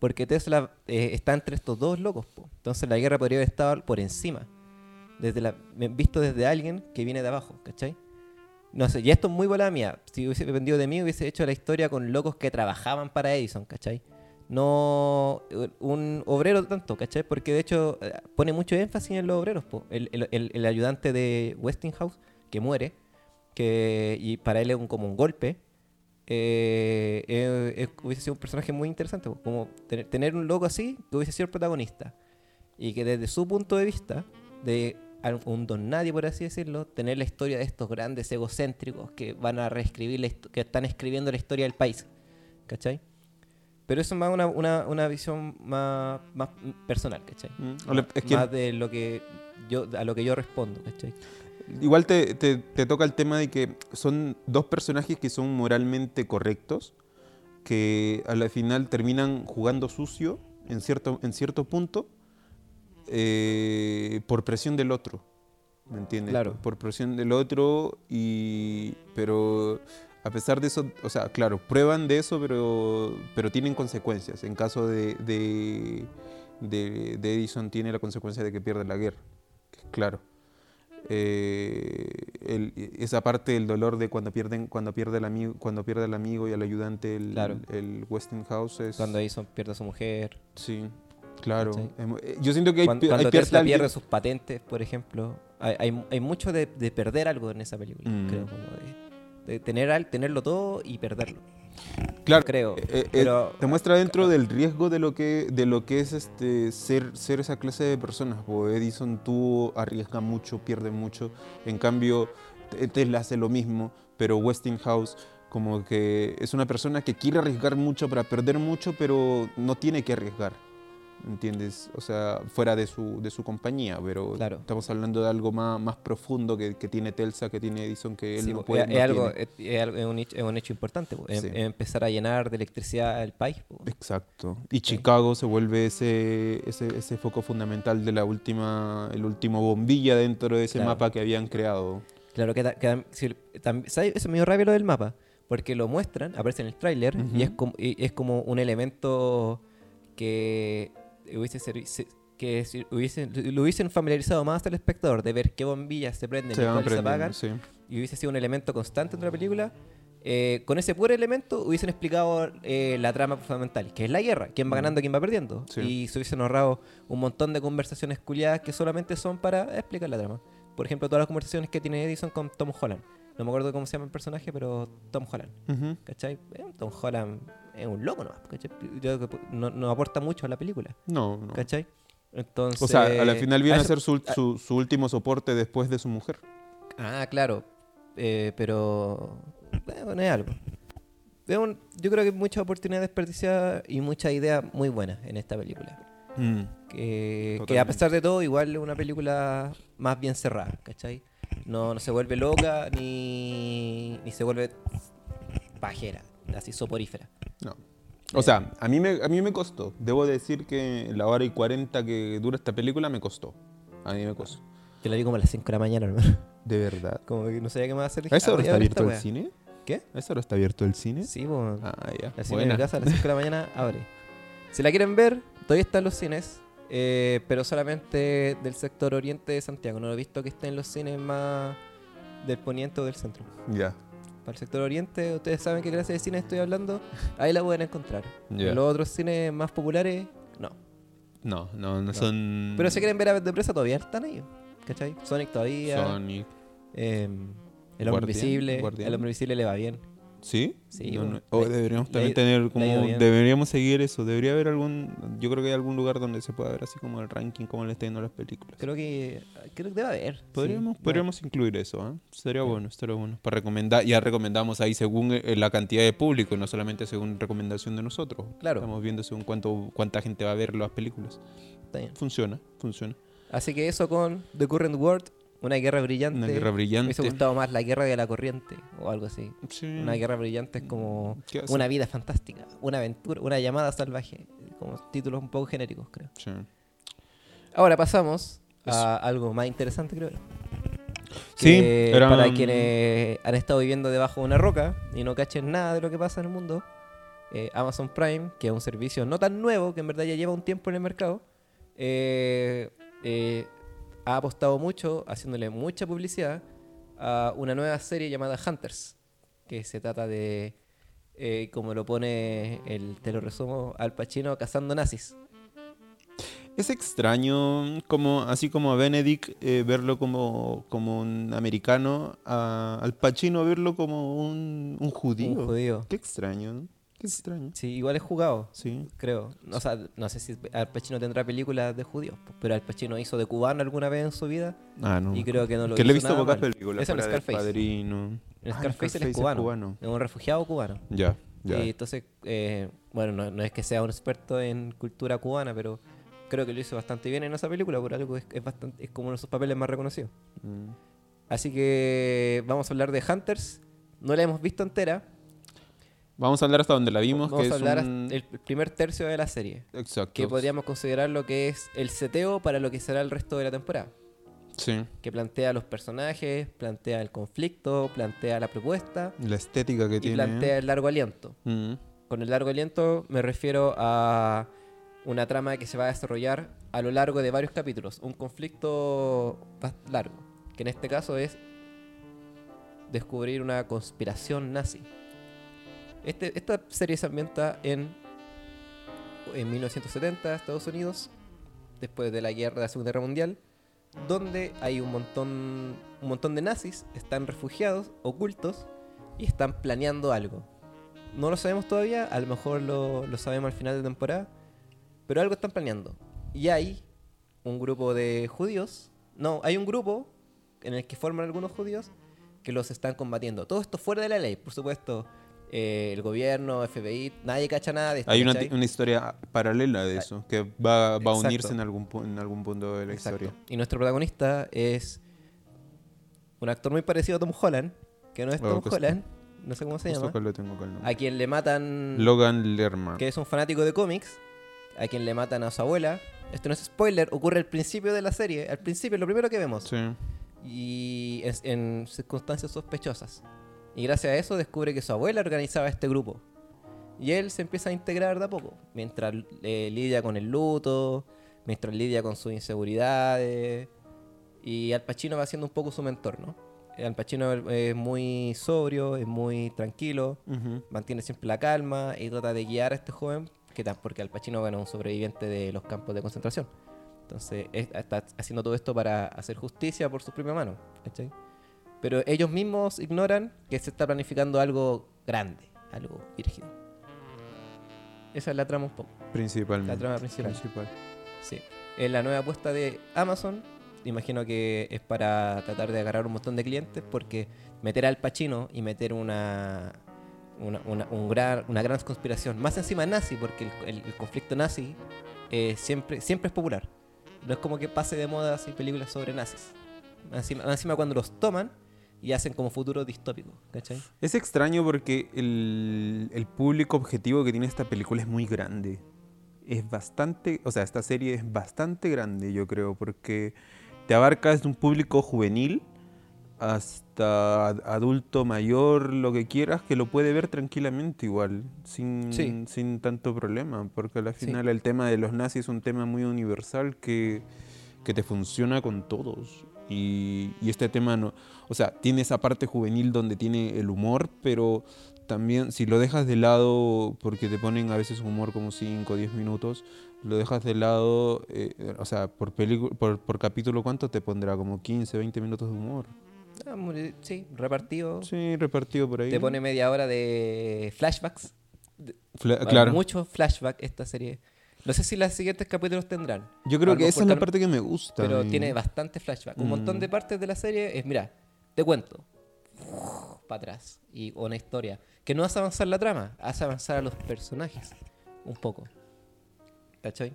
Porque Tesla eh, está entre estos dos locos, po. Entonces la guerra podría haber estado por encima. Desde visto desde alguien que viene de abajo, ¿cachai? No sé, y esto es muy bola mía. Si hubiese dependido de mí, hubiese hecho la historia con locos que trabajaban para Edison, ¿cachai? No un obrero tanto, ¿cachai? Porque de hecho eh, pone mucho énfasis en los obreros, po. El, el- ayudante de Westinghouse, que muere, que y para él es un, como un golpe, eh, eh, eh, hubiese sido un personaje muy interesante, como tener, tener un loco así que hubiese sido el protagonista. Y que desde su punto de vista, de un don nadie, por así decirlo, tener la historia de estos grandes egocéntricos que van a reescribir, la que están escribiendo la historia del país. ¿Cachai? Pero eso es más una, una, una visión más, más personal, ¿cachai? Mm, Más, es que más de lo que yo, a lo que yo respondo, ¿cachai? Igual te, te- te toca el tema de que son dos personajes que son moralmente correctos, que a la final terminan jugando sucio en cierto, en cierto punto eh, por presión del otro. ¿Me entiendes? Claro. Por, presión del otro, y, pero a pesar de eso, o sea, claro, prueban de eso, pero, pero tienen consecuencias. En caso de, de, de- de Edison tiene la consecuencia de que pierde la guerra. Claro. Eh, el- esa parte del dolor de cuando pierden cuando pierde el amigo cuando pierde el amigo y al ayudante el, Claro. el Westinghouse es Cuando Edison pierde a su mujer. sí claro ¿Cachai? Em, eh, yo siento que hay, Cuando, hay Tesla pierde sus patentes, por ejemplo. Hay, hay, hay mucho de, de perder algo en esa película. Mm. Creo, como de, de tener al, tenerlo todo y perderlo. claro Creo. eh, eh, pero te muestra dentro del riesgo de lo que de lo que es este ser ser esa clase de personas porque Edison tú arriesga mucho pierde mucho en cambio Te- Tesla hace lo mismo pero Westinghouse como que es una persona que quiere arriesgar mucho para perder mucho pero no tiene que arriesgar ¿entiendes? O sea, fuera de su, de su compañía, pero Claro. estamos hablando de algo más, más profundo que, que tiene Telsa, que tiene Edison, que él Sí, no puede. es, no es algo, es, un hecho, es un hecho importante. po. Em- empezar a llenar de electricidad el país. po. Exacto. Y Chicago se vuelve ese, ese, ese foco fundamental de la última, el último bombilla dentro de ese Claro. mapa que habían creado. Claro que, que tam- si- tam- ¿sabes? eso es medio rápido lo del mapa. Porque lo muestran, aparece en el tráiler y, es y es como un elemento que hubiese servi- se- que si hubiesen, lo hubiesen familiarizado más al espectador de ver qué bombillas se prenden Se y cuáles se apagan sí. y hubiese sido un elemento constante en la película, eh, con ese puro elemento hubiesen explicado eh, la trama fundamental, que es la guerra, quién va Mm. ganando, quién va perdiendo. Sí. Y se hubiesen ahorrado un montón de conversaciones culiadas que solamente son para explicar la trama. Por ejemplo, todas las conversaciones que tiene Edison con Tom Holland. No me acuerdo cómo se llama el personaje, pero Tom Holland. Ujú. ¿Cachai? Eh, Tom Holland es un loco nomás, ¿cachai? Yo creo que no, no aporta mucho a la película, No, no. ¿cachai? Entonces... O sea, a la final viene a ser su, su, su último soporte después de su mujer. Ah, claro. Eh, pero. Bueno, es algo. Un- yo creo que muchas oportunidades desperdiciadas y muchas ideas muy buenas en esta película. Mm. Que, que a pesar de todo, igual es una película más bien cerrada, ¿cachai? No, no se vuelve loca ni, ni se vuelve pajera, así soporífera. No. O sea, a mí, me, a mí me costó. Debo decir que la hora y 40 que dura esta película me costó. A mí me costó. Yo la vi como a las 5 de la mañana, hermano. De verdad. Como que no sabía qué más hacer. ¿A esa Ah, hora está abierto el cine? ¿Qué? ¿A esa hora está abierto el cine? Sí, pues. Ah, ya. La cine de casa a las 5 de la mañana abre. Si la quieren ver, todavía está en los cines, eh, pero solamente del sector oriente de Santiago. No he visto que esté en los cines más del poniente o del centro. Ya. Para el sector oriente, ustedes saben qué clase de cine estoy hablando, ahí la pueden encontrar. En los otros cines más populares, no. No, no, no son. Pero si quieren ver a de presa, todavía están ahí. ¿Cachai? Sonic todavía. Sonic. eh, el hombre Guardián, invisible. El hombre invisible le va bien. ¿Sí? Sí, No, bueno, no. O le- deberíamos también tener como. Deberíamos seguir eso. Debería haber algún. Yo creo que hay algún lugar donde se pueda ver así como el ranking, como le está yendo las películas. Creo que. Creo que debe haber. sí. Podríamos, podríamos incluir eso, ¿eh? Sería Sí. bueno, estaría bueno. Para recomendar, ya recomendamos ahí según eh, la cantidad de público, no solamente según recomendación de nosotros. Claro. Estamos viendo según cuánto, cuánta gente va a ver las películas. Está bien. Funciona, funciona. Así que eso con The Current World, una guerra brillante. Una guerra Me brillante. hubiese gustado más la guerra de la corriente o algo así. Sí. Una guerra brillante es como una vida fantástica, una aventura, una llamada salvaje. Como títulos un poco genéricos, creo. Sí. Ahora pasamos Eso. a algo más interesante, creo. Sí, para quienes han estado viviendo debajo de una roca y no cachen nada de lo que pasa en el mundo, eh, Amazon Prime, que es un servicio no tan nuevo, que en verdad ya lleva un tiempo en el mercado, eh, eh, ha apostado mucho, haciéndole mucha publicidad, a una nueva serie llamada Hunters, que se trata de, eh, como lo pone el, te lo resumo, Al Pacino cazando nazis. Es extraño, como, así como a Benedict eh, verlo como, como un americano, a, al Pacino verlo como un, un judío. Un judío. Qué extraño, ¿no? Qué extraño. Sí, igual es jugado. Sí. creo. O sea, no sé si Al Pacino tendrá películas de judíos, pero Al Pacino hizo de cubano alguna vez en su vida Ah, no. y creo que no lo que le he visto nada pocas mal. películas. Es en Scarface. Padrino. En Ah, Scarface él es cubano. Es un refugiado cubano. Ya, ya. Y entonces, eh, bueno, no, no es que sea un experto en cultura cubana, pero creo que lo hizo bastante bien en esa película, por algo es, es bastante, es como uno de sus papeles más reconocidos. Mm. Así que vamos a hablar de Hunters. No la hemos visto entera. Vamos a hablar hasta donde la vimos, Vamos que a es hablar un... el primer tercio de la serie. Exacto. Que podríamos considerar lo que es el seteo para lo que será el resto de la temporada. Sí. Que plantea los personajes, plantea el conflicto, plantea la propuesta La estética que y tiene. plantea el largo aliento. Mm. Con el largo aliento me refiero a una trama que se va a desarrollar a lo largo de varios capítulos. Un conflicto largo, que en este caso es descubrir una conspiración nazi. Este- esta serie se ambienta en, en 1970, Estados Unidos, después de la guerra de la Segunda Guerra Mundial, donde hay un montón, un montón de nazis, están refugiados, ocultos, y están planeando algo. No lo sabemos todavía, a lo mejor lo, lo sabemos al final de temporada, pero algo están planeando. Y hay un grupo de judíos, no, hay un grupo en el que forman algunos judíos que los están combatiendo. Todo esto fuera de la ley, por supuesto. Eh, el gobierno, FBI, nadie cacha nada de esto. Hay una, una historia paralela de eso, que va, va a unirse en algún, en algún punto de la Exacto. historia. Y nuestro protagonista es un actor muy parecido a Tom Holland, que no es Oh, Tom Holland, no sé cómo se llama, lo tengo nombre. a quien le matan, Logan Lerman. que es un fanático de cómics, a quien le matan a su abuela. Esto no es spoiler, ocurre al principio de la serie, al principio, lo primero que vemos. Sí. y es en circunstancias sospechosas. Y gracias a eso descubre que su abuela organizaba este grupo. Y él se empieza a integrar de a poco, mientras eh, lidia con el luto, mientras lidia con sus inseguridades. Y Al Pacino va siendo un poco su mentor, ¿no? Al Pacino es muy sobrio, es muy tranquilo, mantiene siempre la calma y trata de guiar a este joven, que tan- porque Al Pacino bueno, es un sobreviviente de los campos de concentración. Entonces es- está haciendo todo esto para hacer justicia por su propia mano. ¿cachai? Pero ellos mismos ignoran que se está planificando algo grande, algo virgen. Esa es la trama un poco. Principalmente. La trama principal. Principal. Sí. Es la nueva apuesta de Amazon. Imagino que es para tratar de agarrar un montón de clientes porque meter al Pacino y meter una una, una- un gran, una gran conspiración, más encima nazi, porque el, el- el conflicto nazi eh, siempre, siempre es popular. No es como que pase de moda así películas sobre nazis. Encima, encima cuando los toman y hacen como futuro distópico, ¿cachai? Es extraño porque el, el público objetivo que tiene esta película es muy grande. Es bastante, o sea, esta serie es bastante grande, yo creo, porque te abarca desde un público juvenil hasta ad- adulto mayor, lo que quieras, que lo puede ver tranquilamente igual, sin, Sí. sin tanto problema, porque al Sí. final el tema de los nazis es un tema muy universal que, que te funciona con todos. Y, y este tema no, o sea, tiene esa parte juvenil donde tiene el humor, pero también si lo dejas de lado, porque te ponen a veces humor como 5 o 10 minutos, lo dejas de lado, eh, o sea, por, por, por capítulo, ¿cuánto te pondrá? Como 15, 20 minutos de humor. Ah, muy- sí, repartido. Sí, repartido por ahí. Te pone media hora de flashbacks. Fla- claro. Muchos flashbacks esta serie. No sé si los siguientes capítulos tendrán. Yo creo que esa es la parte que me gusta. Pero y- tiene bastante flashback. Un montón Mm. de partes de la serie es, mira, te cuento. Para atrás. Y una historia. Que no hace avanzar la trama, hace avanzar a los personajes. Un poco. ¿Cachai?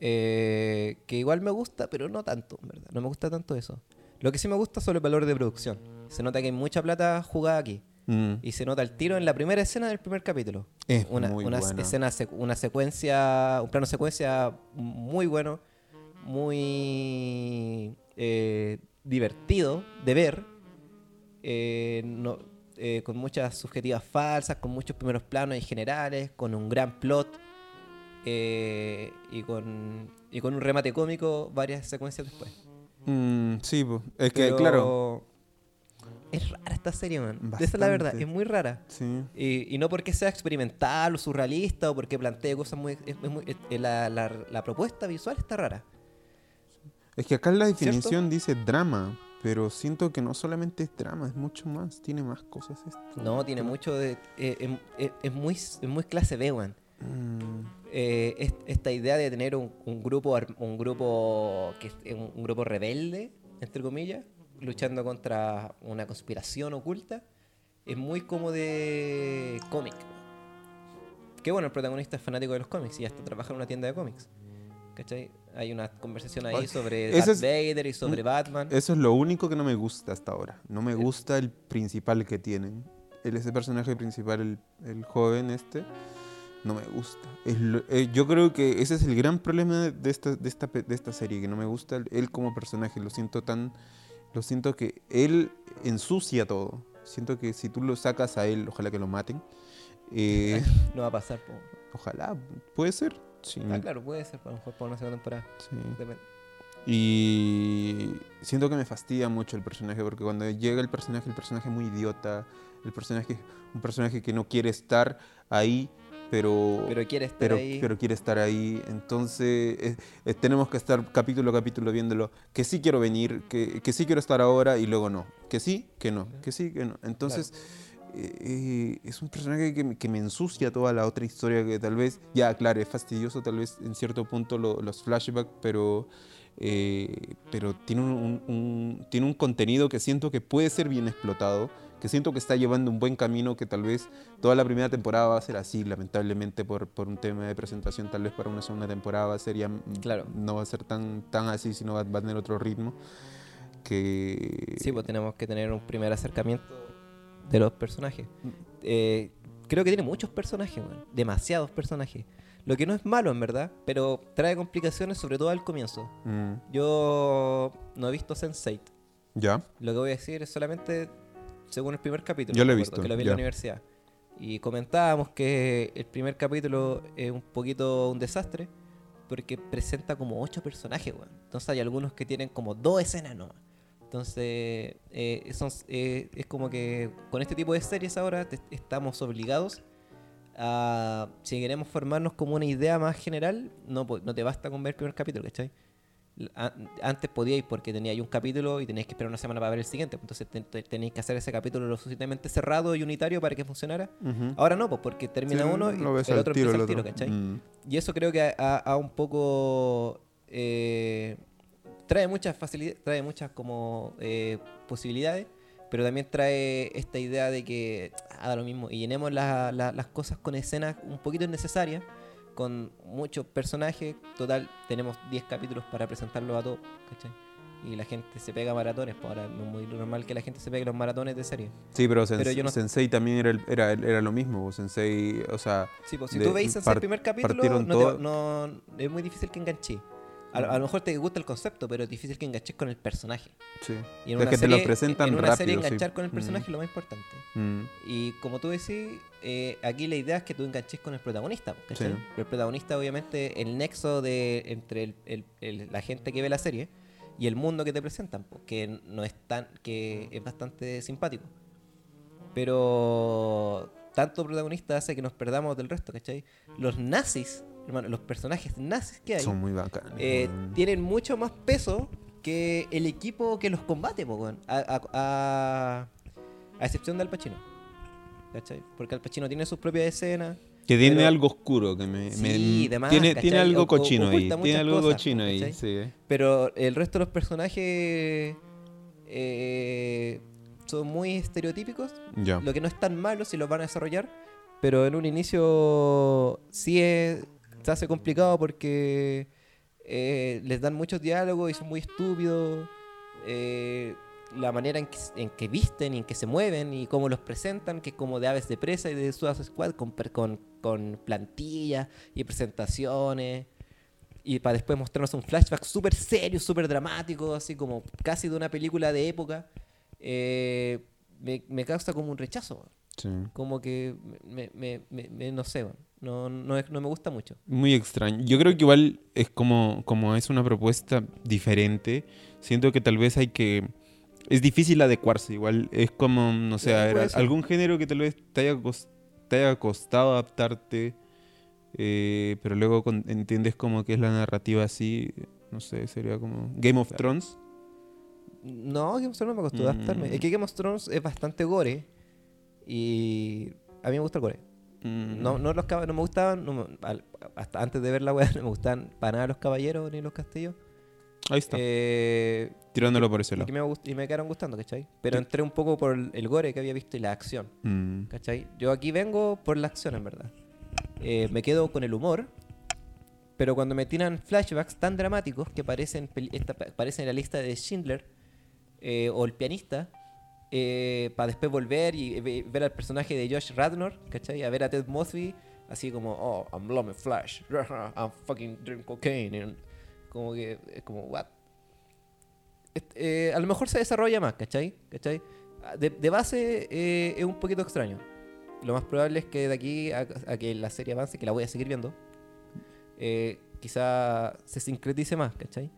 Eh, que igual me gusta, pero no tanto, en verdad. No me gusta tanto eso. Lo que sí me gusta son los valores de producción. Se nota que hay mucha plata jugada aquí. Mm, Y se nota el tiro en la primera escena del primer capítulo. es Una, muy una buena. escena, una secuencia, un plano secuencia muy bueno, muy eh, divertido de ver, eh, no- eh, con muchas subjetivas falsas, con muchos primeros planos y generales, con un gran plot eh, y, con, y con un remate cómico varias secuencias después. Mm, sí, es que, claro. Es rara esta serie, man. Esa es la verdad, Bastante. es muy rara. Sí. Y, y no porque sea experimental o surrealista o porque plantee cosas muy... es- es muy- es- la, la- la propuesta visual está rara. Es que acá en la ¿Cierto? definición dice drama, pero siento que no solamente es drama, es mucho más, tiene más cosas esto. No, tiene mucho de... eh, em- eh, es, muy, es muy clase B, weón. Mm, Eh, es- esta idea de tener un, un grupo un grupo que un grupo rebelde entre comillas luchando contra una conspiración oculta es muy como de cómic que bueno el protagonista es fanático de los cómics y hasta trabaja en una tienda de cómics ¿Cachai? Hay una conversación ahí sobre Darth es- Vader y sobre Batman. Eso es lo único que no me gusta hasta ahora. No me gusta el principal que tienen. El, ese personaje principal, el, el joven este, no me gusta. Es lo- eh, yo creo que ese es el gran problema de esta, de esta, de esta serie, que no me gusta él como personaje. Lo siento tan... Lo siento que él ensucia todo. Siento que si tú lo sacas a él, ojalá que lo maten. eh, No va a pasar. po. ojalá, puede ser. Sí, Ah, claro, puede ser. A lo mejor para una segunda temporada. sí. Y siento que me fastidia mucho el personaje porque cuando llega el personaje, el personaje es muy idiota, el personaje, un personaje que no quiere estar ahí, pero, Pero quiere estar pero, ahí. pero quiere estar ahí. Entonces eh, eh, tenemos que estar capítulo a capítulo viéndolo, que sí quiero venir, que, que sí quiero estar ahora y luego no, que sí, que no, que sí, que no. Entonces eh, eh, es un personaje que, que me ensucia toda la otra historia que tal vez, ya claro, es fastidioso tal vez en cierto punto lo- los flashbacks, pero... eh, pero tiene un, un- un- tiene un contenido que siento que puede ser bien explotado, que siento que está llevando un buen camino, que tal vez toda la primera temporada va a ser así, lamentablemente por, por un tema de presentación, tal vez para una segunda temporada va a ser ya, mm, Claro. no va a ser tan, tan así, sino va, va a tener otro ritmo. Que Sí, pues tenemos que tener un primer acercamiento de los personajes. Eh, creo que tiene muchos personajes. Demasiados personajes. Lo que no es malo, en verdad, pero trae complicaciones, sobre todo al comienzo. Mm, Yo no he visto Sense8. ya, Lo que voy a decir es solamente según el primer capítulo. Yo lo he visto, Que lo vi en la universidad. Y comentábamos que el primer capítulo es un poquito un desastre porque presenta como ocho personajes, weón. Entonces hay algunos que tienen como dos escenas nomás. Entonces, eh, son- eh, es como que con este tipo de series ahora te- estamos obligados a, si queremos formarnos como una idea más general, no, no te basta con ver el primer capítulo, ¿cachai? Antes podíais porque teníais un capítulo y teníais que esperar una semana para ver el siguiente. Entonces te- te- tenéis que hacer ese capítulo lo suficientemente cerrado y unitario para que funcionara. Ahora no, pues porque termina Sí, uno y el otro tiro, empieza el tiro. ¿cachai? Mm, Y eso creo que ha, un poco eh, trae muchas facilidades, trae muchas como eh, posibilidades, pero también trae esta idea de que haga lo mismo y llenemos la- la- las cosas con escenas un poquito innecesarias, con muchos personajes. Total, tenemos 10 capítulos para presentarlos a todos, ¿cachai? Y la gente se pega maratones, pues ahora es muy normal que la gente se pegue los maratones de serie. Sí, pero, Pero Sens- yo no- Sensei también era, el- era, era lo mismo. pues, Sensei, o sea, Sí, pues si De- tú veis el par- primer capítulo, no te no- es muy difícil que enganches. A, lo- a lo mejor te gusta el concepto, pero es difícil que enganches con el personaje. sí. Y en una que te serie, lo presentan en una rápido. serie sí. enganchar con el Mm, personaje es lo más importante. mm. Y como tú decís, eh, aquí la idea es que tú enganches con el protagonista. Sí. El protagonista, obviamente, el nexo de entre el- el- el- la gente que ve la serie y el mundo que te presentan, que no es tan, que es bastante simpático. Pero tanto protagonista hace que nos perdamos del resto, ¿cachai? Los nazis, hermano, los personajes nazis que hay, Son muy bacanos. eh, tienen mucho más peso que el equipo que los combate, po, weón. a, a- a- a excepción de Al Pacino. ¿Cachai? Porque Al Pacino tiene sus propias escenas. Que tiene pero- algo oscuro, que me, me- Sí, de más, tiene, tiene algo o- cochino ahí, tiene algo cosas, cochino ahí, sí. eh. Pero el resto de los personajes eh, son muy estereotípicos. Lo que no es tan malo si los van a desarrollar. Pero en un inicio sí es- se hace complicado porque eh, les dan muchos diálogos y son muy estúpidos. Eh, la manera en que, en que visten y en que se mueven y cómo los presentan, que es como de aves de presa y de Suicide Squad con, con, con plantillas y presentaciones. Y para después mostrarnos un flashback súper serio, súper dramático, así como casi de una película de época, eh, me, me causa como un rechazo. Sí. Como que, me, me- me- me- no sé, weón. No, no, es- no me gusta mucho. Muy extraño. Yo creo que igual es como, como es una propuesta diferente. Siento que tal vez hay que. Es difícil adecuarse. Igual es como, no sé, Sí, algún género que tal vez te haya, te haya costado adaptarte. eh, pero luego con- entiendes como que es la narrativa así. No sé, sería como. Game of. Thrones. No, Game of Thrones no me costó adaptarme. Mm. Es que Game of Thrones es bastante gore. Y a mí me gusta el gore. Mm, No, no, los cab- no me gustaban, no al- hasta antes de ver la weá, no me gustaban para nada los caballeros ni los castillos. Ahí está. Eh, tirándolo por ese y, lado. que me, y me quedaron gustando, ¿cachai? Pero Sí. entré un poco por el, gore que había visto y la acción, Mm, ¿cachai? Yo aquí vengo por la acción, en verdad. Eh, me quedo con el humor, Pero cuando me tiran flashbacks tan dramáticos que aparecen, peli- esta- la lista de Schindler eh, o el pianista, para después volver y ve- ver al personaje de Josh Radnor, ¿cachai? A ver a Ted Mosby, así como, oh, I'm loving Flash, I'm fucking drink cocaine. and como que, es como, what? Eh, a lo mejor se desarrolla más, ¿cachai? ¿Cachai? De, base eh, es un poquito extraño. Lo más probable es que de aquí a, a que la serie avance, que la voy a seguir viendo, eh, quizá se sincretice más, ¿cachai?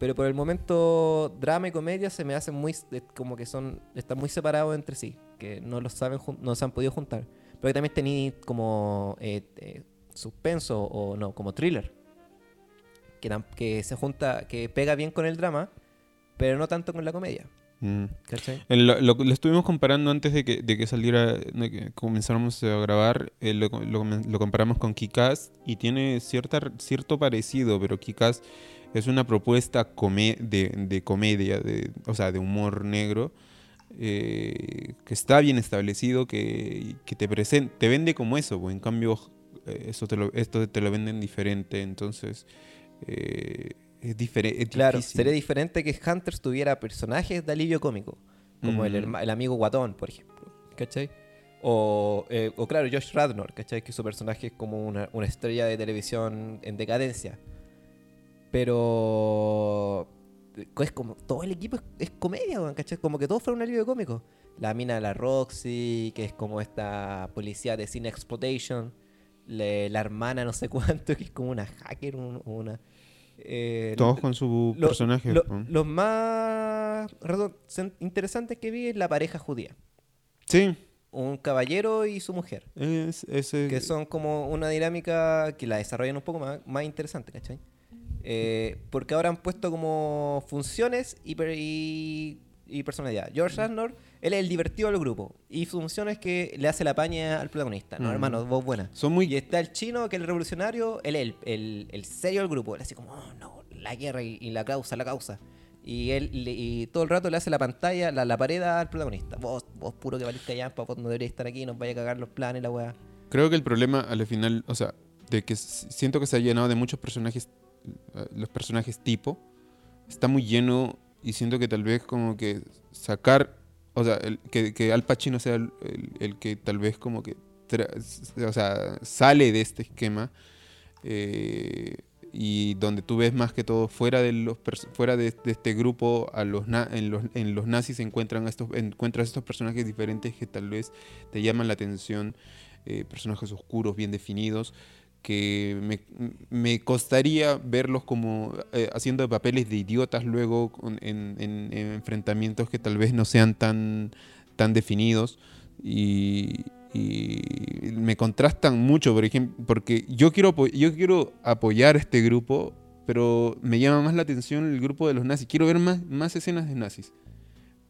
Pero por el momento, drama y comedia se me hacen muy. eh, como que son. están muy separados entre sí. Que no los saben no se han podido juntar. Pero que también tenéis como. eh, eh, suspenso o no, como thriller. Que, que se junta. que pega bien con el drama, pero no tanto con la comedia. Mm. Lo, lo- lo estuvimos comparando antes de que, de que saliera, de que comenzáramos a grabar, eh, lo, lo- lo comparamos con Kikaz y tiene cierta, cierto parecido, pero Kikaz es una propuesta come- de, de comedia, de, o sea, de humor negro, eh, que está bien establecido, que, que te, presen- te vende como eso, pues, en cambio eh, eso te lo, esto te lo venden diferente, entonces eh, es diferente. Claro, sería diferente que Hunters tuviera personajes de alivio cómico, como el, el amigo guatón, por ejemplo. ¿Cachai? O, eh, o claro, Josh Radnor, ¿cachai? Que su personaje es como una, una estrella de televisión en decadencia. Pero es como todo el equipo es, es comedia, weón, ¿cachai? Como que todo fuera un alivio cómico. La mina de la Roxy, que es como esta policía de Cine Exploitation. Le- la hermana no sé cuánto, que es como una hacker, un- una... eh, Todos con su lo- personaje. lo- los más interesantes que vi es la pareja judía. Sí, Un caballero y su mujer. es, ese- Que son como una dinámica que la desarrollan un poco más, más interesante, ¿cachai? Eh, porque ahora han puesto como funciones y, per- y, y personalidad. George Radnor, él es el divertido del grupo. Y su función es que le hace la paña al protagonista. No, Mm. hermano, vos buena. son muy Y está el chino, que es el revolucionario, él es el, el, el serio del grupo. Él así como, oh, no, la guerra y, y la causa, la causa. Y él le- y todo el rato le hace la pantalla, la, la pared al protagonista. Vos, vos puro que valiste ya, vos no deberías estar aquí, nos vaya a cagar los planes, la weá. Creo que el problema al final, o sea, de que siento que se ha llenado de muchos personajes, los personajes tipo, está muy lleno y siento que tal vez como que sacar, o sea, el- que, que Al Pacino sea el, el- que tal vez como que, o sea, sale de este esquema eh, y donde tú ves más que todo fuera de los fuera de, este grupo a los na- en los en los nazis encuentran estos encuentras estos personajes diferentes que tal vez te llaman la atención eh, personajes oscuros, bien definidos, que me, me costaría verlos como eh, haciendo papeles de idiotas luego en, en- en enfrentamientos que tal vez no sean tan, tan definidos. Y, y me contrastan mucho, por ejemplo, porque yo quiero, yo quiero apoyar este grupo, pero me llama más la atención el grupo de los nazis. Quiero ver más, más escenas de nazis.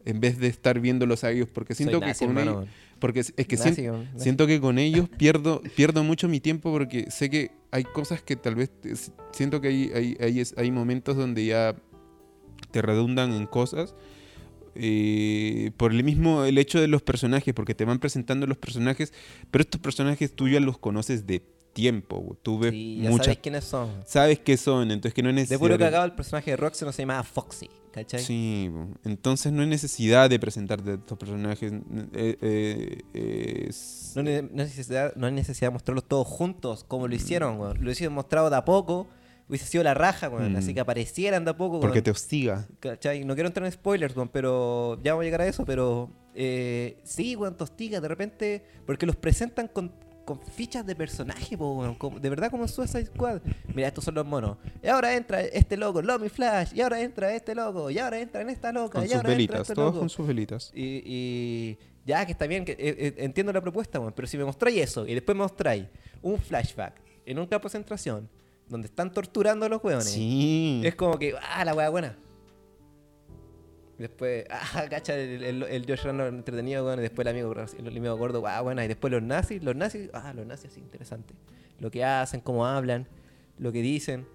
En vez de estar viéndolos a ellos, porque siento Soy que nazi, con hermano. ellos- porque es es que Nazi, siento, weón, nazi. Siento que con ellos pierdo, pierdo mucho mi tiempo porque sé que hay cosas que tal vez siento que hay, hay, hay, hay momentos donde ya te redundan en cosas eh, por el mismo el hecho de los personajes, porque te van presentando los personajes, pero estos personajes tú ya los conoces de tiempo, tú ves Sí, ya muchas, sabes quiénes son. sabes qué son, entonces que no es De necesidad puro de- cagado el personaje de Roxy no se llamaba Foxy, ¿cachai? Sí, entonces no hay necesidad de presentarte a estos personajes. eh, eh, eh, es- No, hay necesidad, no hay necesidad de mostrarlos todos juntos, como lo hicieron, weón. Lo hicieron mostrado de a poco, hubiese sido la raja, weón. Mm. Así que aparecieran de a poco, porque te hostiga. ¿Cachai? No quiero entrar en spoilers, weón, pero ya vamos a llegar a eso, pero eh, sí, weón, tostiga, de repente, porque los presentan con, con fichas de personaje, po, weón, como- de verdad como en Suicide Squad. Mira, estos son los monos. Y ahora entra este loco, Lomi Flash, y ahora entra este loco, y ahora entra en esta loca, Con y sus ahora entra velitas, este todos loco. con sus velitas. Y, y ya que está bien, que, eh, eh, entiendo la propuesta, pero si me mostráis eso y después me mostráis un flashback en un campo de concentración donde están torturando a los weones, Sí. es como que, ah, la weá buena. Después, ah, cacha, el, el, el Randall entretenido, weón, y después el amigo, el amigo gordo, ah, buena, y después los nazis, los nazis, ah, los nazis, sí, interesante. Lo que hacen, cómo hablan, lo que dicen,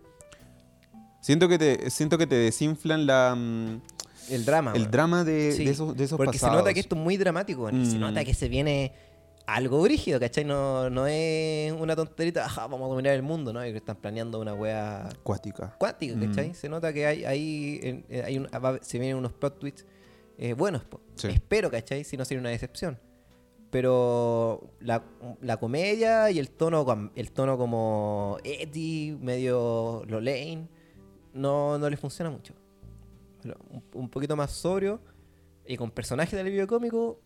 Siento que te, siento que te desinflan la, mm, el drama. el drama de, Sí, de esos, de esos Porque pasados. se nota que esto es muy dramático, se Mm. nota que se viene algo brígido, ¿cachai? No, no es una tonterita, ajá, vamos a dominar el mundo, ¿no? Que están planeando una wea Cuática. cuántica, Mm. ¿cachai? Se nota que hay, hay, eh, hay un- va- se vienen unos plot twists eh, buenos. Sí. espero, ¿cachai? Si no sería una decepción. Pero la, la comedia y el tono, el tono como Eddie, medio Lolaine, no, no le funciona mucho. Un, un poquito más sobrio y con personajes de alivio cómico,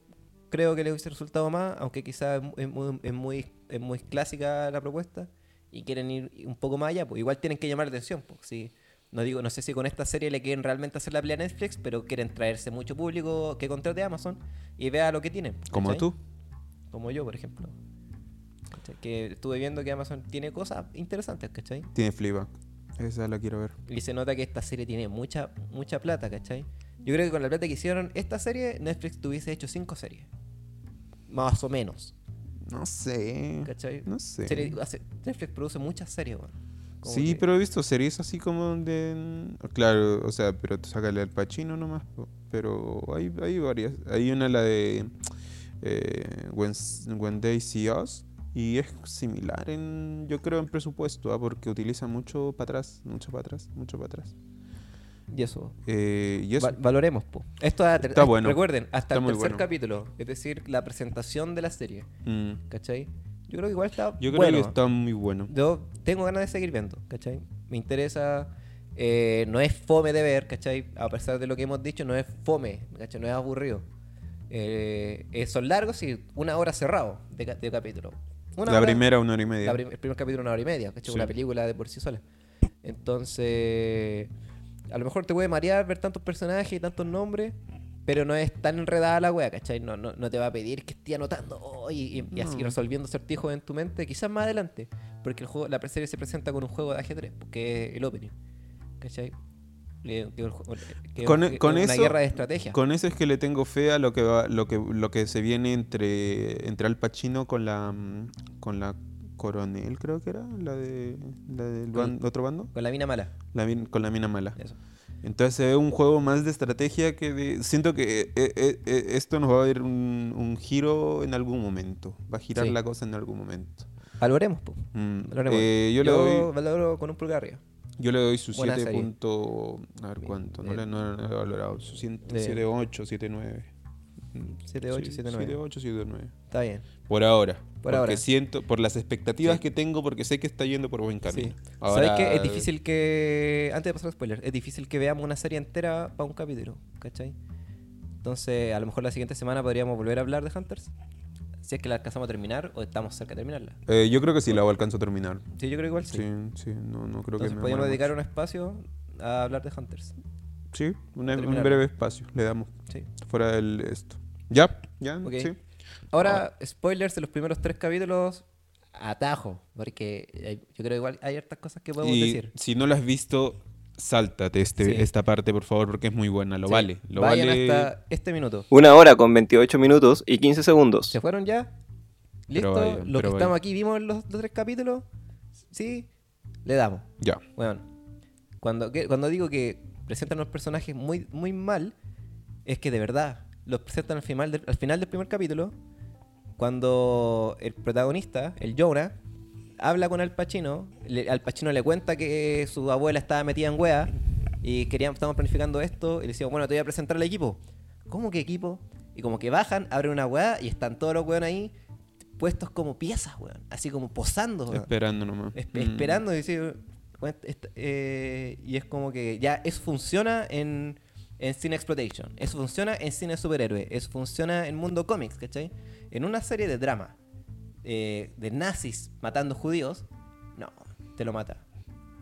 creo que le hubiese resultado más, aunque quizás es, mu- es muy, es, muy, es muy clásica la propuesta y quieren ir un poco más allá, pues igual tienen que llamar la atención. Pues, sí. no, digo, no sé si con esta serie le quieren realmente hacer la pelea a Netflix, pero quieren traerse mucho público que contrate a Amazon y vea lo que tienen. Como tú. Como yo, por ejemplo. ¿Cachai? Que estuve viendo que Amazon tiene cosas interesantes, ¿cachai? Tiene Fleabag. Esa la quiero ver. Y se nota que esta serie tiene mucha, mucha plata, ¿cachai? Yo creo que con la plata que hicieron esta serie, Netflix tuviese hecho cinco series. Más o menos, No sé. ¿cachai? No sé. Serie- hace- Netflix produce muchas series. Como Sí, que- pero he visto series así como de... Claro, o sea, pero sácale al Pacino nomás. Pero hay, hay varias. Hay una, la de eh, When, When They See Us. Y es similar en, yo creo, en presupuesto, ¿ah? porque utiliza mucho para atrás, mucho para atrás, mucho para atrás. Y eso. Eh, y eso, Va- valoremos, po. Esto a- Está bueno. Recuerden, hasta Está el tercer bueno. capítulo. Es decir, la presentación de la serie. mm, ¿Cachai? Yo creo que igual está yo creo bueno. que está muy bueno. Yo tengo ganas de seguir viendo, ¿cachai? Me interesa. eh, no es fome de ver, ¿cachai? A pesar de lo que hemos dicho, no es fome, ¿cachai? No es aburrido. Eh, eh, son largos y una hora cerrado de, ca- de capítulo. Una la hora- primera, una hora y media. prim- el primer capítulo una hora y media, ¿cachai? Sí. Una película de por sí sola. Entonces, a lo mejor te puede marear ver tantos personajes y tantos nombres, pero no es tan enredada la wea, ¿cachai? No, no, no te va a pedir que esté anotando oh, y, y- y así resolviendo acertijos en tu mente, quizás más adelante, porque el juego, la serie se presenta con un juego de ajedrez, que es el opening, ¿cachai? Que que Con- que con una eso- guerra de estrategia. Con eso es que le tengo fe a lo que va, lo que lo que se viene entre entre Al Pacino con la mm, con la coronel creo que era la de la del ban- otro bando Con la mina mala. la min- con la mina mala Eso. entonces se ve un juego más de estrategia que de siento que eh, eh, eh, esto nos va a dar un, un giro en algún momento va a girar Sí. la cosa en algún momento Valoremos, po. Mm, Valoremos. yo, le doy valoro con un pulgar arriba. yo le doy su Buena 7 serie. punto a ver cuánto no le no le he valorado su 7 De- 8 7 9 7, 8, 7, 9. 7 8 7 9 Está bien. Por ahora. Por porque ahora. siento, por las expectativas Sí. que tengo, porque sé que está yendo por buen camino. Sí. Ahora, ¿Sabes qué? Es difícil que. Antes de pasar a spoilers, es difícil que veamos una serie entera para un capítulo, ¿cachai? Entonces, a lo mejor la siguiente semana podríamos volver a hablar de Hunters. Si es que la alcanzamos a terminar o estamos cerca de terminarla. eh, yo creo que sí la alcanzo a terminar. Sí, yo creo que igual sí. Sí, sí, no, no creo Entonces, que me podríamos dedicar un espacio a hablar de Hunters. Sí, una- un breve espacio le damos Sí. fuera del esto. ¿Ya? ¿Ya? Ok. Sí. Ahora, spoilers de los primeros tres capítulos. Atajo, porque hay- yo creo que igual hay hartas cosas que podemos Y decir. si no lo has visto, sáltate este, Sí. esta parte, por favor, porque es muy buena. Lo Sí. vale. Lo Vayan vale. hasta este minuto. Una hora con 28 minutos y 15 segundos. ¿Se fueron ya? ¿Listo? pero que estamos aquí vimos los, los tres capítulos. ¿Sí? Le damos. Ya. Bueno, cuando, que- cuando digo que presentan los personajes muy, muy mal, es que de verdad los presentan al final, del, al final del primer capítulo, cuando el protagonista, el Jonah, habla con Al Pacino, le- Al Pacino le cuenta que su abuela estaba metida en wea y queríamos, estamos planificando esto, y le decimos, bueno, te voy a presentar al equipo. ¿Cómo que equipo? Y como que bajan, abren una wea y están todos los weones ahí puestos como piezas, weón. Así como posando, weón. Esperando nomás. Espe- Mm. esperando y decir "Bueno, esta- eh, y es como que ya eso funciona en, en cine exploitation eso funciona en cine superhéroe eso funciona en mundo cómics ¿cachai? en una serie de drama eh, de nazis matando judíos no te lo mata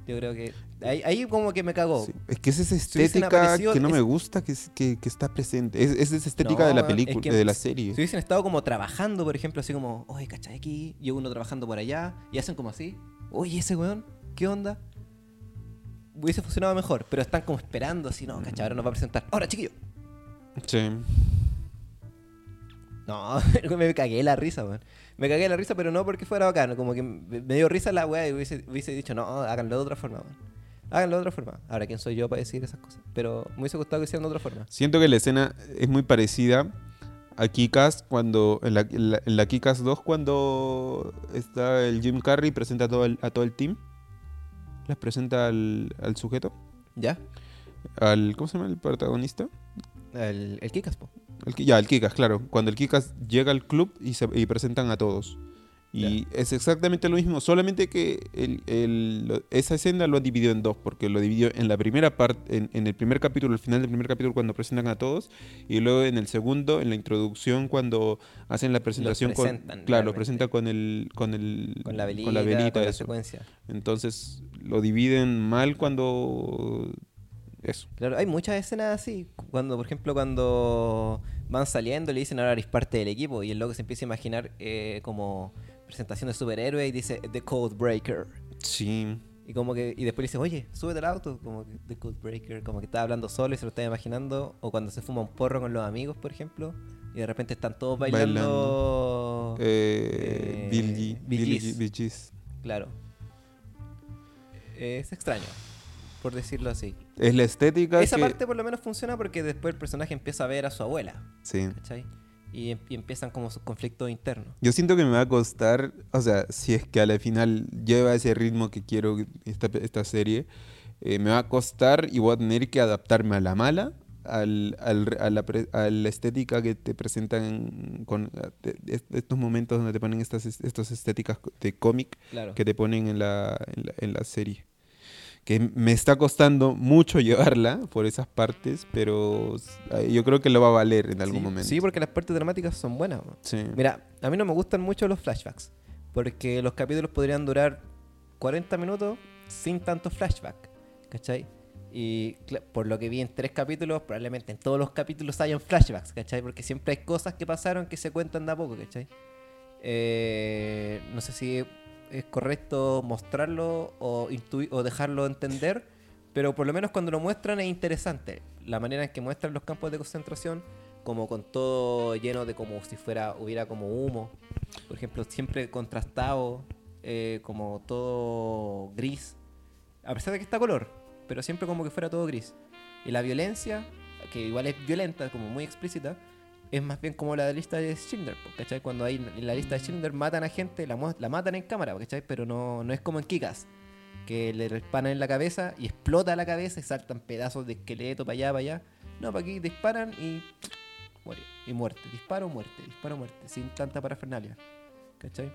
yo creo que ahí, ahí como que me cagó Sí, Es que es esa estética que no me gusta que, que, que está presente. Es, es esa estética No, de la es película, que de la serie. Si hubiesen estado como trabajando, por ejemplo, así como, oye, ¿cachai? Aquí, y uno trabajando por allá, y hacen como así, oye, ese weón, ¿qué onda? Hubiese funcionado mejor, pero están como esperando, así, no, ¿cachai? Ahora nos va a presentar. Ahora, chiquillo. Sí. No, me cagué la risa, weón. Me cagué la risa, pero no porque fuera bacano, como que me dio risa la weá y hubiese, hubiese dicho, no, háganlo de otra forma, weón. Háganlo de otra forma. Ahora, ¿quién soy yo para decir esas cosas? Pero me hubiese gustado que hicieran de otra forma. Siento que la escena es muy parecida a Kikas cuando. En la, en la, en la Kikas 2, cuando está el Jim Carrey, presenta a todo el, a todo el team. Les presenta al, al sujeto. ¿Ya? Al. ¿Cómo se llama el protagonista? El, el Kikas, po. El, ya, el Kikas, claro. Cuando el Kikas llega al club y, se, y presentan a todos. Y es exactamente lo mismo, solamente que el- esa escena lo han dividido en dos, porque lo dividió en la primera parte, en, en el primer capítulo, al final del primer capítulo cuando presentan a todos, y luego en el segundo, en la introducción, cuando hacen la presentación con... presentan, Claro, lo presentan con el... Con, el, Con la velita, con la velita, la eso. secuencia. Entonces lo dividen mal cuando... Eso. Claro, hay muchas escenas así. Cuando, por ejemplo, cuando van saliendo le dicen ahora eres parte del equipo y el loco se empieza a imaginar eh, como presentación de superhéroe y dice The Code Breaker. Sí. Y como que y después le dice, oye, súbete al auto, como que The Code Breaker, como que está hablando solo y se lo está imaginando. O cuando se fuma un porro con los amigos, por ejemplo, y de repente están todos bailando. Eh, Eh, Bill G- Bee Bill Gees. G- Bee Gees. Claro. Es extraño, por decirlo así. Es la estética Esa que... parte por lo menos funciona porque después el personaje empieza a ver a su abuela, Sí. ¿cachai? Y, em- y empiezan como sus conflictos internos. Yo siento que me va a costar, o sea, si es que a la final lleva ese ritmo que quiero esta, esta serie, eh, me va a costar y voy a tener que adaptarme a la mala, al, al- a, la pre- a la estética que te presentan con de estos momentos donde te ponen estas, es- estas estéticas de cómic Claro. que te ponen en la, en la, en la serie. Que me está costando mucho llevarla por esas partes, pero yo creo que lo va a valer en algún sí, momento. Sí, porque las partes dramáticas son buenas. Sí. Mira, a mí no me gustan mucho los flashbacks. Porque los capítulos podrían durar 40 minutos sin tanto flashback. ¿Cachai? Y por lo que vi en tres capítulos, probablemente en todos los capítulos hayan flashbacks, ¿cachai? Porque siempre hay cosas que pasaron que se cuentan de a poco, ¿cachai? Eh, no sé si es correcto mostrarlo o, o dejarlo entender, pero por lo menos cuando lo muestran es interesante. La manera en que muestran los campos de concentración, como con todo lleno de como si fuera hubiera como humo, por ejemplo, siempre contrastado, eh, como todo gris, a pesar de que está color, pero siempre como que fuera todo gris. Y la violencia, que igual es violenta, como muy explícita, es más bien como la de lista de Schindler, ¿cachai? Cuando hay en la lista de Schindler matan a gente, la, la matan en cámara, ¿cachai? Pero no, no es como en Kikas, que le disparan en la cabeza y explota la cabeza y saltan pedazos de esqueleto para allá, para allá. No, para aquí disparan y muere. Y muerte, disparo, muerte, disparo, muerte, sin tanta parafernalia. ¿Cachai?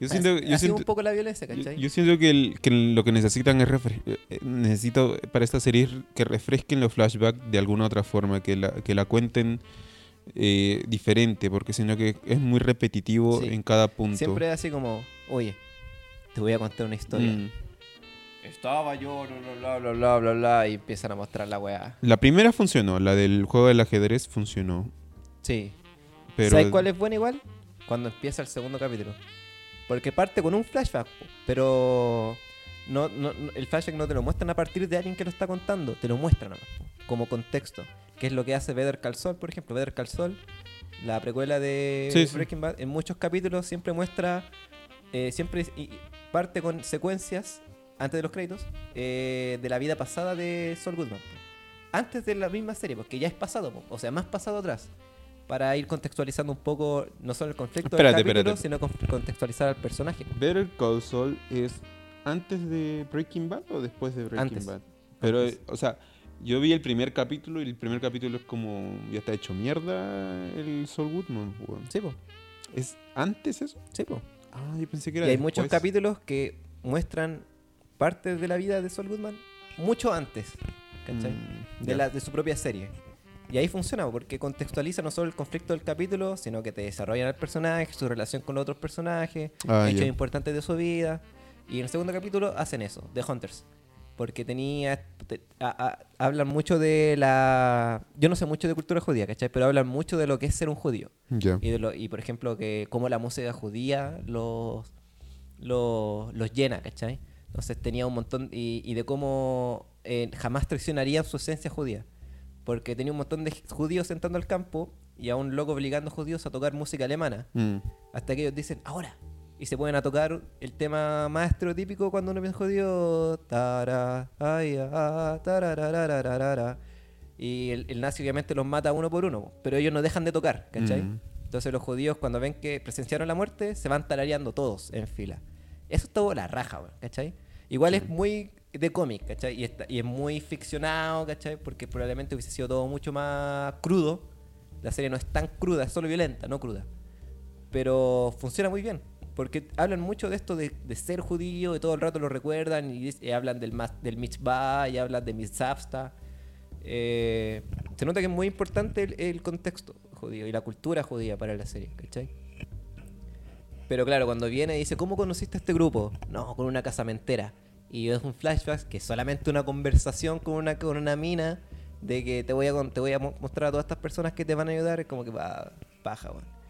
Yo siento, Así- yo así siento, un poco la violencia, ¿cachai? yo siento que, el- que lo que necesitan es eh, eh, necesito para esta serie que refresquen los flashbacks de alguna otra forma, que la, que la cuenten eh, diferente, porque sino que es muy repetitivo Sí. en cada punto. Siempre es así como, oye, te voy a contar una historia. Mm. Estaba yo, bla, bla, bla, bla, bla, bla, y empiezan a mostrar la weá. La primera funcionó, la del juego del ajedrez funcionó, Sí. pero ¿Sabes cuál es buena igual? Cuando empieza el segundo capítulo. Porque parte con un flashback, pero no, no- no- el flashback no te lo muestran a partir de alguien que lo está contando, te lo muestran como contexto. Que es lo que hace Better Call Saul, por ejemplo. Better Call Saul, la precuela de Sí. Breaking Bad, en muchos capítulos siempre muestra, eh, siempre parte con secuencias antes de los créditos eh, de la vida pasada de Saul Goodman. Antes de la misma serie, porque ya es pasado, o sea, más pasado atrás. Para ir contextualizando un poco no solo el conflicto Espérate, del capítulo, espérate. sino con- contextualizar al personaje. Better Call Saul es antes de Breaking Bad o después de Breaking Antes. Bad. Pero, Antes. o sea, yo vi el primer capítulo y el primer capítulo es como ya está hecho mierda el Saul Goodman. weón. Sí, po. ¿Es antes eso? Sí, po. Ah, yo pensé que Y era hay muchos capítulos que muestran partes de la vida de Saul Goodman mucho antes, ¿cachai? Mm, de, la, de su propia serie. Y ahí funciona, porque contextualiza no solo el conflicto del capítulo, sino que te desarrollan al personaje, su relación con otros personajes, Ah, hechos importantes de su vida. Y en el segundo capítulo hacen eso, The Hunters. Porque tenía. te- a- a- hablan mucho de la. Yo no sé mucho de cultura judía, ¿cachai? Pero hablan mucho de lo que es ser un judío. Y, de lo- y por ejemplo, que cómo la música judía los, los, los llena, ¿cachai? Entonces tenía un montón. Y, y de cómo eh, jamás traicionarían su esencia judía. Porque tenía un montón de judíos entrando al campo y a un loco obligando a judíos a tocar música alemana. Mm. Hasta que ellos dicen, ahora. Y se ponen a tocar el tema más estereotípico cuando uno piensa judío. Tara, ay, ah, tarararararara. Y el, el nazi obviamente los mata uno por uno, pero ellos no dejan de tocar, ¿cachai? Mm. Entonces los judíos cuando ven que presenciaron la muerte, se van tarareando todos en fila. Eso es todo la raja, ¿cachai? Igual es muy de cómic, ¿cachai? Y, está- y es muy ficcionado, ¿cachai? Porque probablemente hubiese sido todo mucho más crudo. La serie no es tan cruda, es solo violenta, no cruda. Pero funciona muy bien. Porque hablan mucho de esto de, de ser judío, y todo el rato lo recuerdan, y, hablan del, del mitzvah, y hablan de mitzvah. Eh, se nota que es muy importante el, contexto judío y la cultura judía para la serie, ¿cachai? Pero claro, cuando viene y dice, ¿cómo conociste a este grupo? No, con una casamentera. Y es un flashback que es solamente una conversación con una, con una mina de que te voy, a, te voy a mo- mostrar a todas estas personas que te van a ayudar. Es como que va, paja, weón.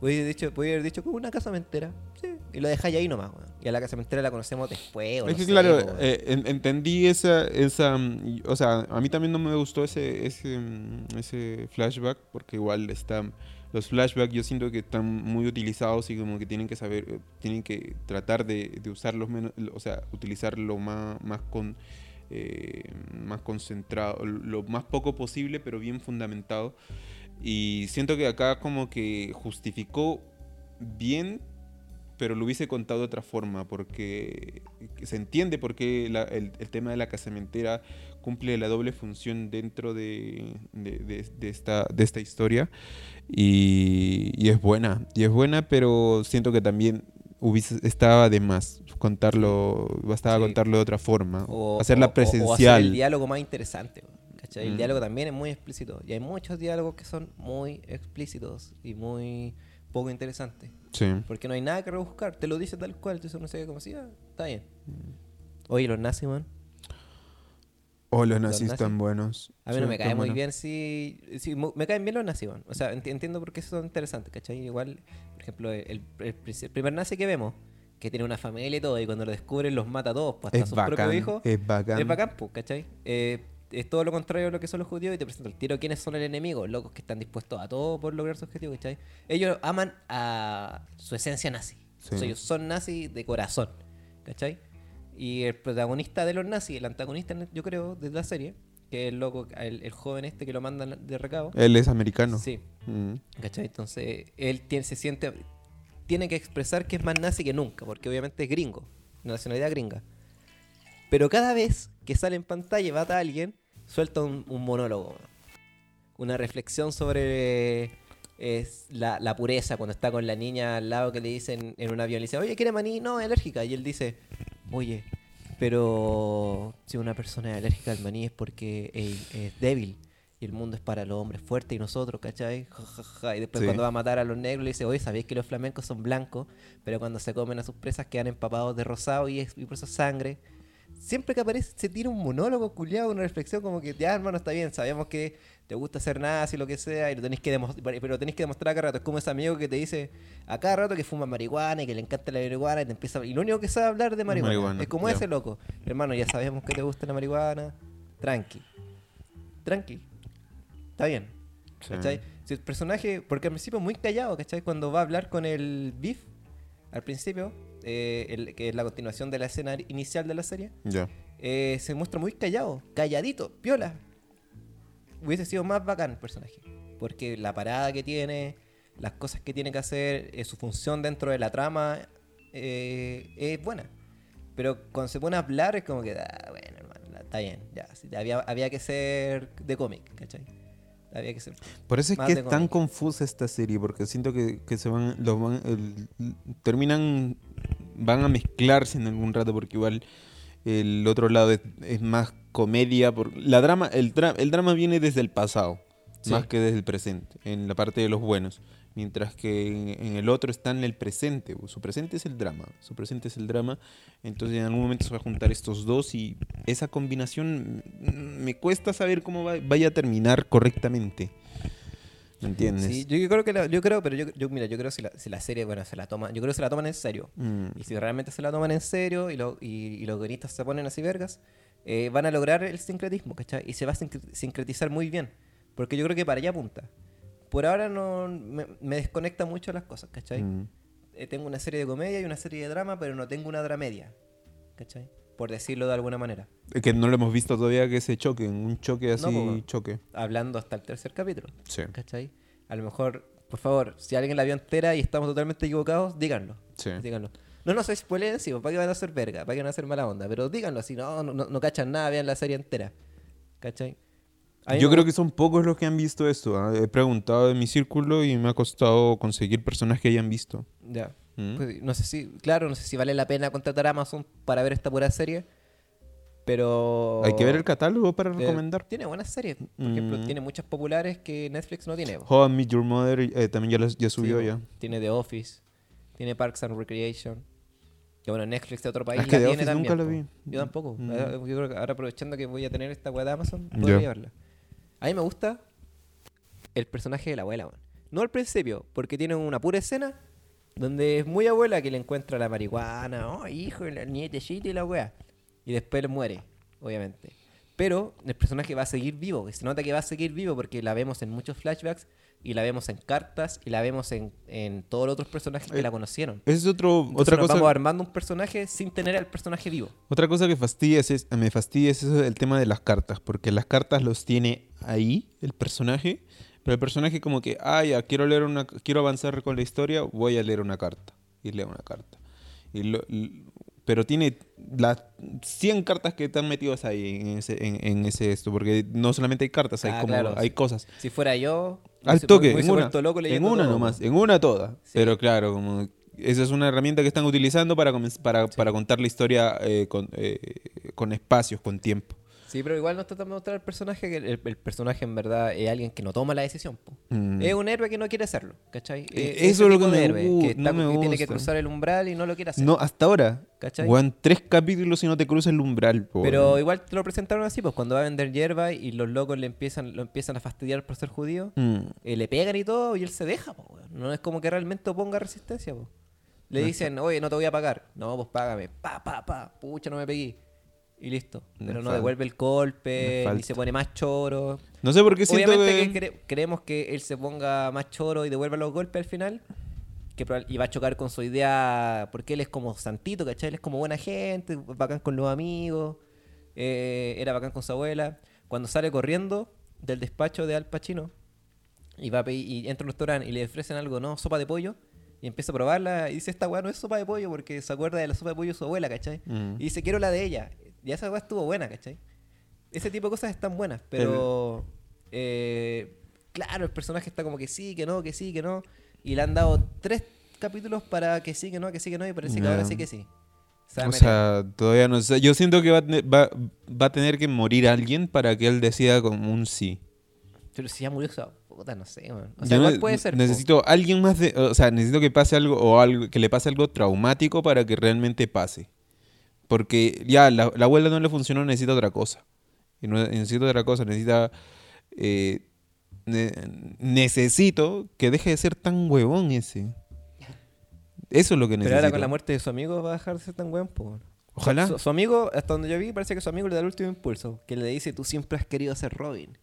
Podría haber dicho, podría haber dicho, como una casamentera. Sí. Y lo dejáis ahí nomás, weón. Y a la casamentera la conocemos después. o Es no que sé, claro, eh, en- entendí esa, esa, mm, o sea, a mí también no me gustó ese, ese, mm, ese flashback, porque igual está, los flashbacks yo siento que están muy utilizados y como que tienen que saber, eh, tienen que tratar de, de usarlos menos, o sea, utilizarlo más, más con, eh, más concentrado, lo más poco posible, pero bien fundamentado. Y siento que acá como que justificó bien pero lo hubiese contado de otra forma, porque se entiende por qué el, el tema de la casamentera cumple la doble función dentro de, de- de- de esta, de esta historia. Y, y es buena, y es buena, pero siento que también hubiese, estaba de más contarlo, bastaba Sí. contarlo de otra forma, O- hacerla o- o- o hacer presencial. el diálogo más interesante. El Mm. diálogo también es muy explícito. Y hay muchos diálogos que son muy explícitos y muy poco interesantes. Sí. Porque no hay nada que rebuscar. Te lo dice tal cual. Entonces uno se ve como así, ah, está bien. Oye, los nazis, man. Oh, los Los nazis nazis. tan buenos. A mí Sí, no me cae muy bien si, si me caen bien los nazis, man. O sea, enti- entiendo por qué son interesantes, ¿cachai? Igual, por ejemplo, el, el pri- el primer nazi que vemos, que tiene una familia y todo, y cuando lo descubren los mata a todos, pues hasta Es sus bacán, propios hijos. es bacán. Es bacán, pues, ¿cachai? Eh, es todo lo contrario a lo que son los judíos y te presenta el tiro quiénes son el enemigo, locos que están dispuestos a todo por lograr su objetivo, ¿cachai? Ellos aman a su esencia nazi. Sí. O sea, ellos son nazis de corazón, ¿cachai? Y el protagonista de los nazis, el antagonista, yo creo, de la serie, que es el loco, el, el joven este que lo mandan de recabo. Él es americano. Sí, Mm. ¿cachai? Entonces, él tiene, se siente, tiene que expresar que es más nazi que nunca, porque obviamente es gringo, una nacionalidad gringa. Pero cada vez que sale en pantalla y mata a alguien, suelta un, un monólogo. Una reflexión sobre es la, la pureza cuando está con la niña al lado que le dicen en un avión, le dice, oye, ¿quiere maní? No, es alérgica. Y él dice, oye, pero si una persona es alérgica al maní es porque es, es débil. Y el mundo es para los hombres fuertes y nosotros, ¿cachai? Ja, ja, ja. Y después Sí. cuando va a matar a los negros le dice, oye, ¿sabéis que los flamencos son blancos? Pero cuando se comen a sus presas quedan empapados de rosado y, es, y por eso es sangre. Siempre que aparece se tira un monólogo culiado, una reflexión como que, ya hermano, está bien, sabemos que te gusta hacer nazi, lo que sea, y lo tenés que demostrar, pero lo tenés que demostrar a cada rato. Es como ese amigo que te dice a cada rato que fuma marihuana y que le encanta la marihuana y te empieza y lo único que sabe hablar de marihuana. Marihuana, es como ese loco. Hermano, ya sabemos que te gusta la marihuana. Tranqui. Tranqui. Está bien. Sí. ¿Cachai? Si el personaje, porque al principio es muy callado, ¿cachai? Cuando va a hablar con el Beef, al principio, eh, el- que es la continuación de la escena inicial de la serie, Ya. eh, se muestra muy callado, calladito, piola. Hubiese sido más bacán el personaje. Porque la parada que tiene, las cosas que tiene que hacer, eh, su función dentro de la trama eh, es buena. Pero cuando se pone a hablar es como que, ah, bueno, hermano, está bien, ya. había, había que ser de cómic, ¿cachai? Había que ser. Por eso es que es tan confusa esta serie, porque siento que, que se van, lo van, el- terminan, van a mezclarse en algún rato, porque igual el otro lado es, es más comedia, por, la drama, el, el drama viene desde el pasado, Sí. más que desde el presente, en la parte de los buenos, mientras que en, en el otro está en el presente, su presente es el drama, su presente es el drama, entonces en algún momento se va a juntar estos dos y esa combinación mm, me cuesta saber cómo va- vaya a terminar correctamente. ¿Me entiendes? Sí, yo, creo que la- yo creo, pero yo, yo- mira, yo creo si la, si la serie, bueno, se la toma, yo creo que se la toman en serio. Mm, Y si realmente se la toman en serio y, lo- y, y los guionistas se ponen así vergas, eh, van a lograr el sincretismo, ¿cachai? Y se va a sincre- sincretizar muy bien. Porque yo creo que para allá apunta. Por ahora no me, me desconecta mucho las cosas, ¿cachai? mm. Eh, tengo una serie de comedia y una serie de drama, pero no tengo una dramedia. ¿Cachai? Por decirlo de alguna manera. Que no lo hemos visto todavía que se choquen, un choque así, po. choque. Hablando hasta el tercer capítulo. Sí, ¿Cachai? A lo mejor, por favor, si alguien la vio entera y estamos totalmente equivocados, díganlo. sí. Díganlo. No nos spoileen encima, para que van a hacer verga, para que van a hacer mala onda. Pero díganlo, si no, no, no cachan nada, vean la serie entera. ¿Cachai? Yo me creo que son pocos los que han visto esto. ¿ah? He preguntado en mi círculo y me ha costado conseguir personas que hayan visto. Ya. ¿Mm? Pues, no sé si, claro, no sé si vale la pena contratar a Amazon para ver esta pura serie. Pero. Hay que ver el catálogo para eh, recomendar. Tiene buenas series. Por ejemplo, Mm. tiene muchas populares que Netflix no tiene. How I Met Your Mother eh, también ya, las- ya subió ya. Tiene The Office. Tiene Parks and Recreation. Que bueno, Netflix de otro país Es que la tiene también. nunca la vi. Yo tampoco. Mm. Ahora- Yo creo que ahora aprovechando que voy a tener esta weá de Amazon, podría verla. A mí me gusta el personaje de la abuela, weón. No al principio, porque tiene una pura escena donde es muy abuela que le encuentra la marihuana, oh, hijo, el nietecito y la weá. Y después muere, obviamente. Pero el personaje va a seguir vivo, que se nota que va a seguir vivo porque la vemos en muchos flashbacks y la vemos en cartas y la vemos en, en todos los otros personajes que Eh, la conocieron. Es otro, Entonces otra nos cosa. vamos armando un personaje sin tener al personaje vivo. Otra cosa que fastidia es, me fastidia es eso, el tema de las cartas, porque las cartas los tiene ahí el personaje, pero el personaje como que, ah, ya, quiero leer una, quiero avanzar con la historia, voy a leer una carta y leo una carta. Y lo- pero tiene las 100 cartas que están metidas ahí en ese, en, en ese esto, porque no solamente hay cartas, hay Ah, como claro, hay sí. cosas. Si fuera yo, Al toque, en una, loco en una todo, nomás, en una toda. Sí. Pero claro, como esa es una herramienta que están utilizando para, para, para contar la historia eh, con, eh, con espacios, con tiempo. Sí, pero igual nos tratan de mostrar el personaje que el, el personaje en verdad es alguien que no toma la decisión. Mm. Es un héroe que no quiere hacerlo, ¿cachai? Eh, eso es lo que me héroe, gu- que, está- no me que tiene que cruzar el umbral y no lo quiere hacer. No, hasta ahora. ¿Cachai? Weón, tres capítulos y no te cruza el umbral, po, Pero igual te lo presentaron así, pues cuando va a vender hierba y los locos le empiezan, lo empiezan a fastidiar por ser judío, Mm. eh, le pegan y todo y él se deja, po. No es como que realmente oponga resistencia, po. Le dicen, oye, no te voy a pagar. No, pues págame. Pa, pa, pa. Pucha, no me pegué. Y listo. Pero no devuelve el golpe, ni falta. se pone más choro. No sé por qué siento Obviamente que... que cre- queremos que él se ponga más choro y devuelva los golpes al final. Que y va a chocar con su idea, porque él es como santito, ¿cachai? Él es como buena gente, bacán con los amigos, eh, era bacán con su abuela. Cuando sale corriendo del despacho de Al Pacino y, va a pedir- y entra a un restaurante y le ofrecen algo, ¿no? Sopa de pollo. Y empieza a probarla y dice, esta weá no es sopa de pollo porque se acuerda de la sopa de pollo de su abuela, ¿cachai? Mm. Y dice, quiero la de ella. Y esa weá estuvo buena, ¿cachai? Ese tipo de cosas están buenas, pero... eh, claro, el personaje está como que sí, que no, que sí, que no. Y le han dado tres capítulos para que sí, que no, que sí, que no. Y parece que ahora sí que sí. O sea, todavía no sé. Yo siento que va a, tener, va, va a tener que morir alguien para que él decida como un sí. Pero si ya murió esa puta, no sé, man. O sea, igual puede ser. po. Necesito alguien más de... O sea, necesito que pase algo o algo que le pase algo traumático para que realmente pase. Porque ya la, la abuela no le funcionó, necesita otra cosa. Y no, necesita otra cosa, necesita... eh, ne- necesito que deje de ser tan huevón ese. Eso es lo que Pero necesito. ahora con la muerte de su amigo va a dejar de ser tan weón, po. weón. Ojalá. Su, su amigo, hasta donde yo vi, parece que su amigo le da el último impulso. Que le dice, tú siempre has querido ser Robin.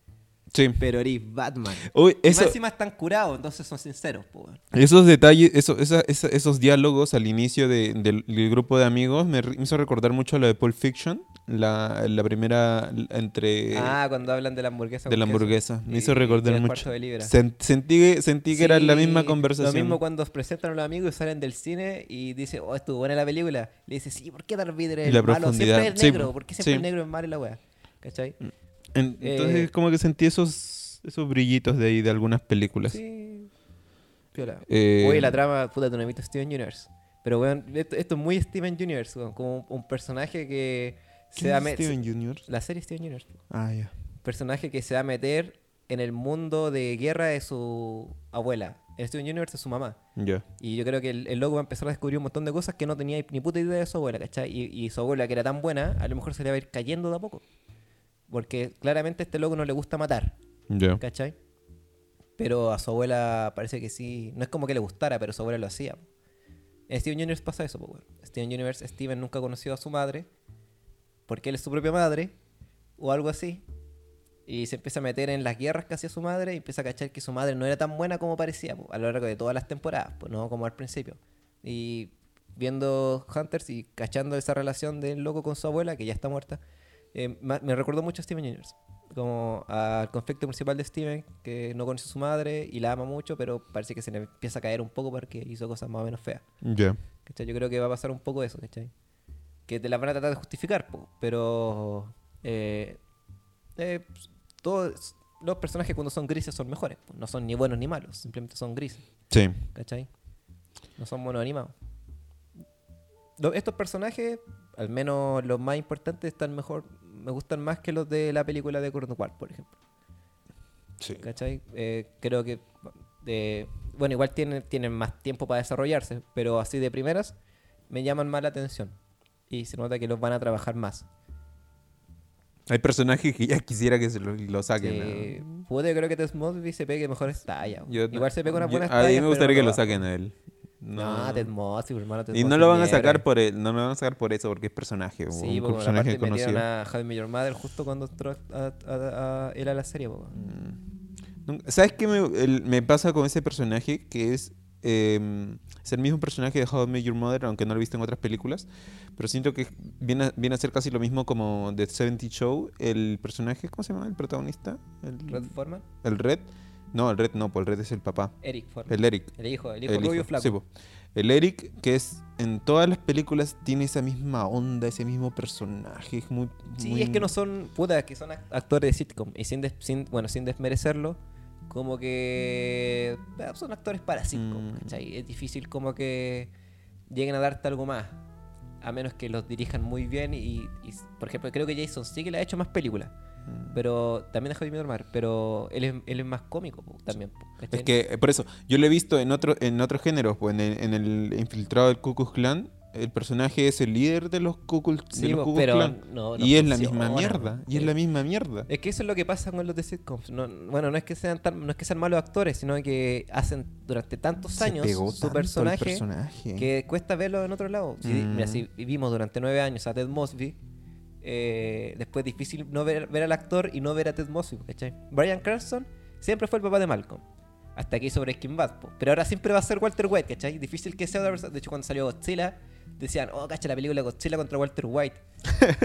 Sí. Pero eres Batman. Uy, Y eso, más encima están curados, entonces son sinceros, po. Esos detalles, eso, esa- esa- esos diálogos al inicio de- del, del grupo de amigos me, me hizo recordar mucho a lo de Pulp Fiction, la, la primera entre ah, cuando hablan de la hamburguesa. De la hamburguesa. Me Y- hizo y recordar mucho. cuartos de libra. Sen- sentí que, sentí que era la misma Sí, conversación. Lo mismo cuando presentan a los amigos y salen del cine y dice, oh, estuvo buena la película. Le dice, sí, ¿por qué Darth Vader es Y la malo? profundidad. Siempre es Sí, negro. ¿Por qué siempre sí. el negro es malo y la wea? ¿Cachai? En- entonces eh, como que sentí esos, esos brillitos de ahí de algunas películas. Sí. Piola. Eh, Oye, la trama, puta, tu nomito Steven Universe. Pero, weón, esto, esto es muy Steven Universe, weón. Como un, un personaje que se ¿quién va a es met- Steven Jr.? La serie Steven Universe. Ah, ya. Personaje que se va a meter en el mundo de guerra de su abuela. El Steven Universe es su mamá. Ya. Y yo creo que el, el loco va a empezar a descubrir un montón de cosas que no tenía ni puta idea de su abuela, ¿cachai? Y, y su abuela, que era tan buena, a lo mejor se le va a ir cayendo de a poco. Porque claramente a este loco no le gusta matar, Ya. ¿cachai? Pero a su abuela parece que sí. No es como que le gustara, pero su abuela lo hacía. En Steven Universe pasa eso, pues. Steven Universe, Steven nunca conoció a su madre, porque él es su propia madre, o algo así. Y se empieza a meter en las guerras que hacía su madre y empieza a cachar que su madre no era tan buena como parecía po, a lo largo de todas las temporadas, pues no como al principio. Y viendo Hunters y cachando esa relación del loco con su abuela, que ya está muerta, eh, me recordó mucho a Steven Universe. Como al conflicto principal de Steven, que no conoce a su madre y la ama mucho, pero parece que se le empieza a caer un poco porque hizo cosas más o menos feas. Ya. ¿cachai? Yo creo que va a pasar un poco eso, ¿cachai? Que te la van a tratar de justificar, pero eh, eh, pues, todos los personajes cuando son grises son mejores, no son ni buenos ni malos, simplemente son grises, Sí. ¿cachai? No son monos animados. Estos personajes, al menos los más importantes, están mejor, me gustan más que los de la película de Cornwall, por ejemplo. Sí. ¿Cachai? Eh, creo que. eh, bueno, igual tienen, tienen más tiempo para desarrollarse, pero así de primeras me llaman más la atención. Y se nota que los van a trabajar más. Hay personajes que ya quisiera que se lo, lo saquen. Que, ¿no? pude, creo que Tess Mosby se pegue mejores tallas. Igual se pega unas yo- buenas A mí me gustaría que lo saquen a él. No, Ted Mosby, hermano. Ted Y no lo van a sacar por él, no lo van a sacar por eso, porque es personaje, Sí, un porque personaje aparte metieron conocido. a How I Met Your Mother justo cuando entró a, a- a- él a la serie. Nunca- ¿Sabes qué me, el- me pasa con ese personaje? Que es, eh, es el mismo personaje de How I Met Your Mother, aunque no lo he visto en otras películas. Pero siento que viene a, viene a ser casi lo mismo como The 70 Show. El personaje, ¿cómo se llama? El protagonista. El Red Foreman, el Red. No, el Red no, pues el Red es el papá. Eric. El Eric. El hijo, el hijo El rubio hijo, flaco. sí, po. el Eric, que es en todas las películas, tiene esa misma onda, ese mismo personaje. Es muy, Sí, muy- es que no son, puta, que son act- actores de sitcom. Y sin, des- sin- bueno, sin desmerecerlo, como que eh, son actores para sitcom, Mm. ¿cachai? Es difícil como que lleguen a darte algo más. A menos que los dirijan muy bien y, y, por ejemplo, creo que Jason sí que le ha hecho más películas. Mm. Pero también dejó de Midsommar, pero él es, él es más cómico po, también. Es que, eh, por eso, yo lo he visto en, otro, en otros géneros, pues en el, en el infiltrado del Ku Klux Klan, el personaje es el líder de los Ku Klux, de Sí, los po, Ku Klux pero Klan. no, no y es la misma mierda, y es la misma mierda. Es que eso es lo que pasa con los de sitcoms. No- bueno, no es que sean tan, no es que sean malos actores, sino que hacen durante tantos Se años su personaje, personaje. que cuesta verlo en otro lado. Si, Mm. Mira, si vivimos durante nueve años a Ted Mosby, eh, después es difícil no ver, ver al actor y no ver a Ted Mosby, ¿cachai? Brian Cranston siempre fue el papá de Malcolm. Hasta que hizo Breaking Bad, po. pero ahora siempre va a ser Walter White, ¿cachai? Difícil que sea otra persona. De hecho, cuando salió Godzilla, decían, oh, cacha la película Godzilla contra Walter White,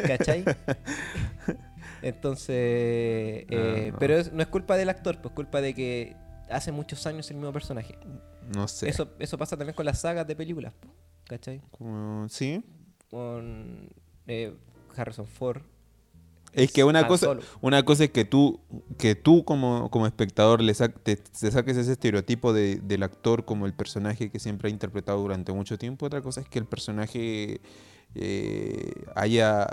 ¿cachai? Entonces, eh, Ah, no. pero es- no es culpa del actor, pues culpa de que hace muchos años el mismo personaje. No sé. Eso, eso pasa también con las sagas de películas, ¿cachai? Sí. Con eh, Harrison Ford. Es que una cosa, Solo. una cosa es que tú, que tú como, como espectador le sa- te, te saques ese estereotipo de- del actor como el personaje que siempre ha interpretado durante mucho tiempo. Otra cosa es que el personaje eh, haya,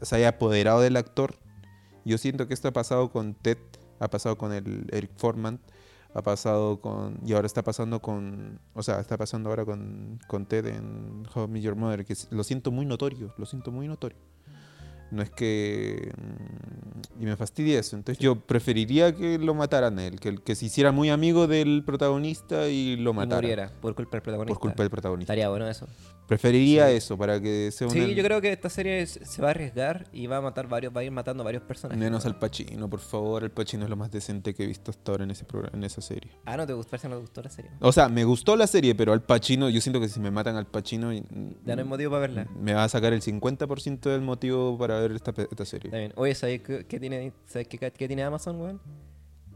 se haya apoderado del actor. Yo siento que esto ha pasado con Ted, ha pasado con el Eric Forman, ha pasado con... Y ahora está pasando con... O sea, está pasando ahora con, con Ted en How I Met Your Mother, que lo siento muy notorio, lo siento muy notorio. No es que... mm, Y me fastidia eso. Entonces yo preferiría que lo mataran a él, que, que se hiciera muy amigo del protagonista y lo Y mataran. muriera por culpa del protagonista. Por culpa del protagonista. Estaría bueno eso. Preferiría Sí. eso para que sea una... Sí, yo creo que esta serie se va a arriesgar y va a matar varios, va a ir matando varios personajes. Menos al Pacino, por favor. El Pacino es lo más decente que he visto hasta ahora en, ese programa, en esa serie. Ah, no te gustó, no te gustó la serie. O sea, me gustó la serie, pero al Pacino, yo siento que si me matan al Pacino, Ya no hay motivo para verla. me va a sacar el 50% del motivo para ver esta, esta serie. Está bien. Oye, ¿sabes qué, tiene, ¿sabes qué, qué tiene Amazon, weón?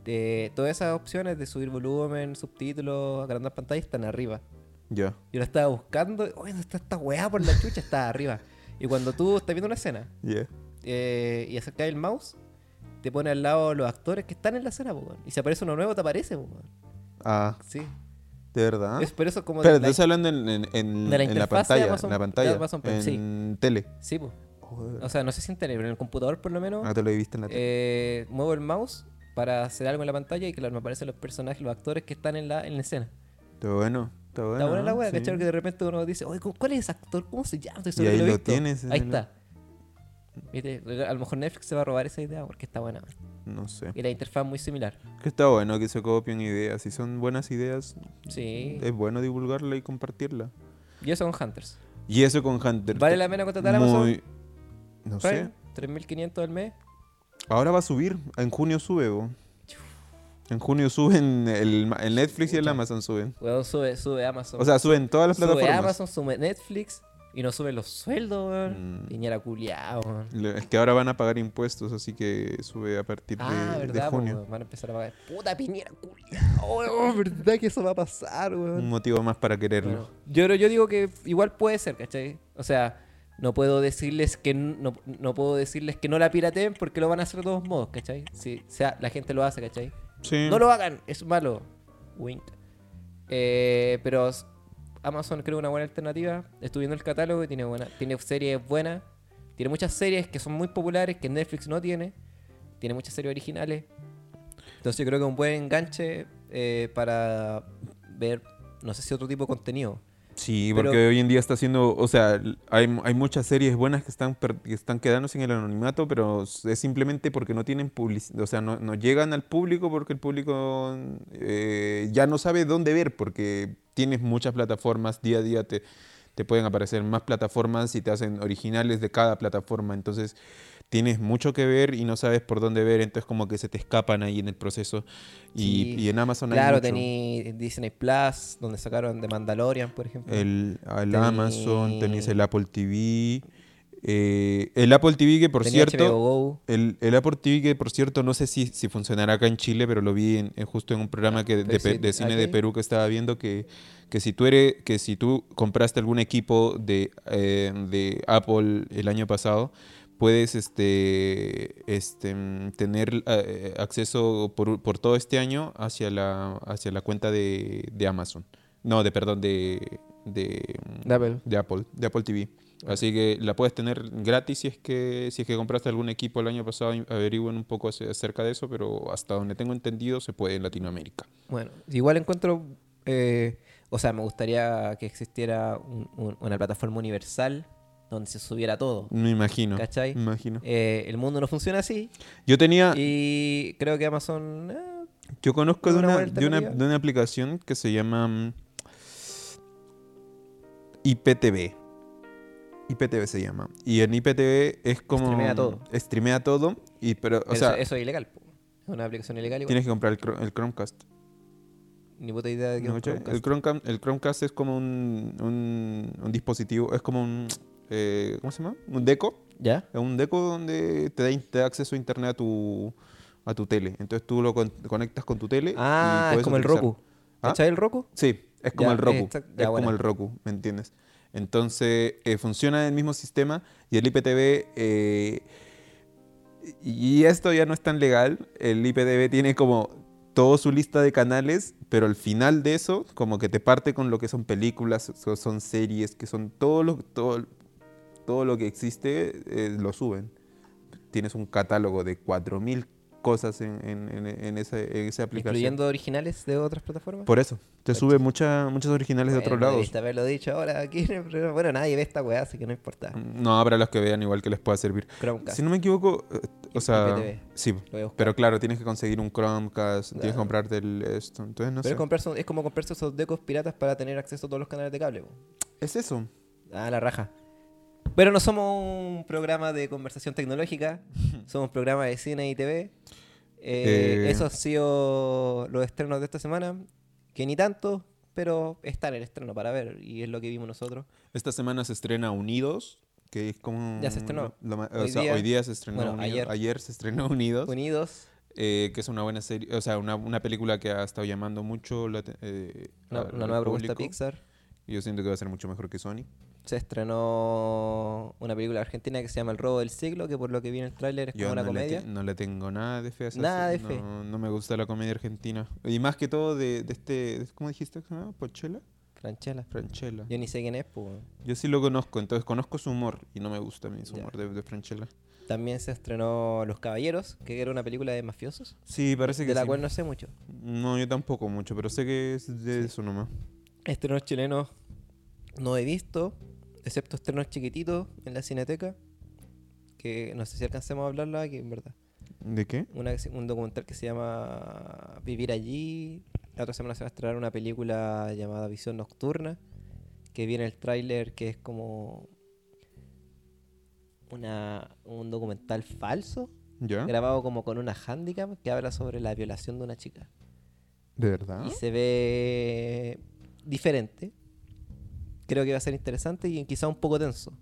De todas esas opciones de subir volumen, subtítulos, agrandar pantalla están arriba. Ya. Yo la estaba buscando, oye, ¿dónde está esta weá por la chucha? Está arriba. Y cuando tú estás viendo una escena eh, y acercas el mouse, te pone al lado los actores que están en la escena, po. Y si aparece uno nuevo, te aparece, po. Ah, Sí. ¿de verdad? Es por eso como... Pero la- estás hablando en, en- en- de la en la de pantalla, Amazon- en la de pantalla, Amazon Prime, sí. en tele. Sí. O sea, no sé si en tele, pero en el computador por lo menos. Ah, te lo he visto en la tele. eh, muevo el mouse para hacer algo en la pantalla y claro, me aparecen los personajes, los actores que están en la, en la escena. Está bueno, está buena la wea, Sí. ¿cachai? Que de repente uno dice, oye, ¿cómo- ¿cuál es ese actor? ¿Cómo se llama? Estoy Y ahí lo visto". tienes en Ahí está. A lo mejor Netflix se va a robar esa idea porque está buena. No sé. Y la interfaz muy similar. Que está bueno que se copien ideas. Si son buenas ideas, Sí. es bueno divulgarla y compartirla. Y eso con Hunters. Y eso con Hunter. ¿Vale la pena contratar a Amazon? Muy... No sé. Prime, 3.500 al mes. Ahora va a subir. En junio sube, bo. En junio suben el, el Netflix y el Amazon suben. Weón, sube, sube Amazon. O sea, suben todas las sube plataformas. Amazon, sube Netflix y no suben los sueldos, weón. Mm. Piñera weón. Le- Es que ahora van a pagar impuestos, así que sube a partir de, Ah, de verdad, po, junio. weón, van a empezar a pagar. Puta Piñera culiao, weón. ¿Verdad que eso va a pasar, weón? Un motivo más para quererlo. Bueno, yo, yo digo que igual puede ser, ¿cachai? O sea, no puedo decirles que no, no puedo decirles que no la pirateen porque lo van a hacer de todos modos, ¿cachai? Si o sea, la gente lo hace, ¿cachai? No lo hagan, es malo. Wink. Eh, pero Amazon creo una buena alternativa. Estuve viendo el catálogo y tiene buena, tiene series buenas. Tiene muchas series que son muy populares que Netflix no tiene. Tiene muchas series originales. Entonces yo creo que es un buen enganche eh, para ver, no sé si otro tipo de contenido. Sí, Pero- porque hoy en día está haciendo, o sea, hay, hay muchas series buenas que están, que están quedándose en el anonimato, pero es simplemente porque no tienen publicidad, o sea, no, no llegan al público porque el público eh, ya no sabe dónde ver, porque tienes muchas plataformas, día a día te, te pueden aparecer más plataformas y te hacen originales de cada plataforma, entonces tienes mucho que ver y no sabes por dónde ver, entonces como que se te escapan ahí en el proceso. Y, Sí. y en Amazon hay Claro, mucho. tení Disney Plus, donde sacaron de Mandalorian, por ejemplo. el, el Tení- Amazon, tenéis el Apple TV. eh, el Apple TV que por cierto, el, el Apple TV que por cierto no sé si, si funcionará acá en Chile, pero lo vi en, en justo en un programa que, de, de cine de. Perú que estaba viendo que, que si tú eres, que si tú compraste algún equipo de, eh, de Apple el año pasado, puedes este, este, mm, tener eh, acceso por, por todo este año hacia la, hacia la cuenta de, de Amazon. No, de perdón, de, de, mm, De Apple. de Apple, de Apple TV. Así que la puedes tener gratis si es que si es que compraste algún equipo el año pasado, averigüen un poco ace- acerca de eso, pero hasta donde tengo entendido se puede en Latinoamérica. Bueno, igual encuentro, eh, o sea, me gustaría que existiera un- un- una plataforma universal donde se subiera todo. Me imagino. ¿Cachai? Me imagino. Eh, el mundo no funciona así Yo tenía, y creo que Amazon... eh, yo conozco de una de una, de una aplicación que se llama mm, IPTV. IPTV se llama. Y en IPTV es como... Streamea todo. Streamea todo. Y, pero, o pero sea, eso, eso es ilegal. Es una aplicación ilegal igual. tienes que comprar el, el Chromecast. Ni puta idea de que ¿No, es? Chromecast. el, Chromecast, el Chromecast es como un, un, un dispositivo, es como un, eh, ¿cómo se llama? Un deco. ¿Ya? Es un deco donde te da, in- te da acceso a internet a tu, a tu tele. Entonces tú lo con- conectas con tu tele. y Ah, es como el Roku. ¿Ah? ¿Cachai el Roku? Sí, es como Ya, el Roku. exact- ya, es como el Roku, ¿me entiendes? Entonces eh, funciona el mismo sistema y el IPTV... eh, y esto ya no es tan legal. El IPTV tiene como toda su lista de canales, pero al final de eso, como que te parte con lo que son películas, so- son series, que son todo lo, todo, todo lo que existe, eh, lo suben. Tienes un catálogo de 4.000 cosas en, en, en- en esa, en esa aplicación. Incluyendo originales de otras plataformas. Por eso, te sube mucha, muchos originales de otros lados. debiste haberlo dicho ahora aquí. Bueno, nadie ve esta weá, así que no importa. No, habrá los que vean igual que les pueda servir. Chromecast. Si no me equivoco, eh, o sea, IPTV. sí, pero claro, tienes que conseguir un Chromecast, tienes que comprarte el esto, entonces no Pero sé. comprarse- es como comprarse esos decos piratas para tener acceso a todos los canales de cable. po. Es eso. Ah, la raja. Pero no somos un programa de conversación tecnológica, somos un programa de cine y TV. Eh, Eh. Esos han sido los estrenos de esta semana, que ni tanto, pero está en el estreno para ver y es lo que vimos nosotros. Esta semana se estrena Unidos, que es como... Ya se estrenó. ma- o Hoy sea, día- hoy día se estrenó bueno, Unidos. ayer. se estrenó Unidos, Unidos, eh, que es una buena serie, o sea, una, una película que ha estado llamando mucho la, eh, al- una nueva propuesta. Pixar. Yo siento que va a ser mucho mejor que Sony. Se estrenó una película argentina que se llama El robo del siglo, que por lo que vi en el tráiler es como una no comedia. no le tengo nada de fe a Nada de fe. No, me gusta la comedia argentina. Y más que todo de, de este, de- ¿cómo dijiste que se? ¿Pochela? Franchella. Franchella. Yo ni sé quién es, pues. Yo sí lo conozco, entonces conozco su humor y no me gusta a mí su Ya. humor de, de Franchella. También se estrenó Los Caballeros, que era una película de mafiosos, Sí, parece que de la sí. cual no sé mucho. No, yo tampoco mucho, pero sé que es de Sí. eso nomás. Estrenos chilenos no he visto, excepto estrenos chiquititos en la Cineteca, que no sé si alcancemos a hablarla aquí, en verdad. ¿De qué? Una, un documental que se llama Vivir allí. La otra semana se va a estrenar una película llamada Visión Nocturna, que viene el tráiler que es como una, un documental falso ¿Ya? grabado como con una handicap que habla sobre la violación de una chica. ¿De verdad? Y se ve diferente. Creo que va a ser interesante y quizá un poco tenso.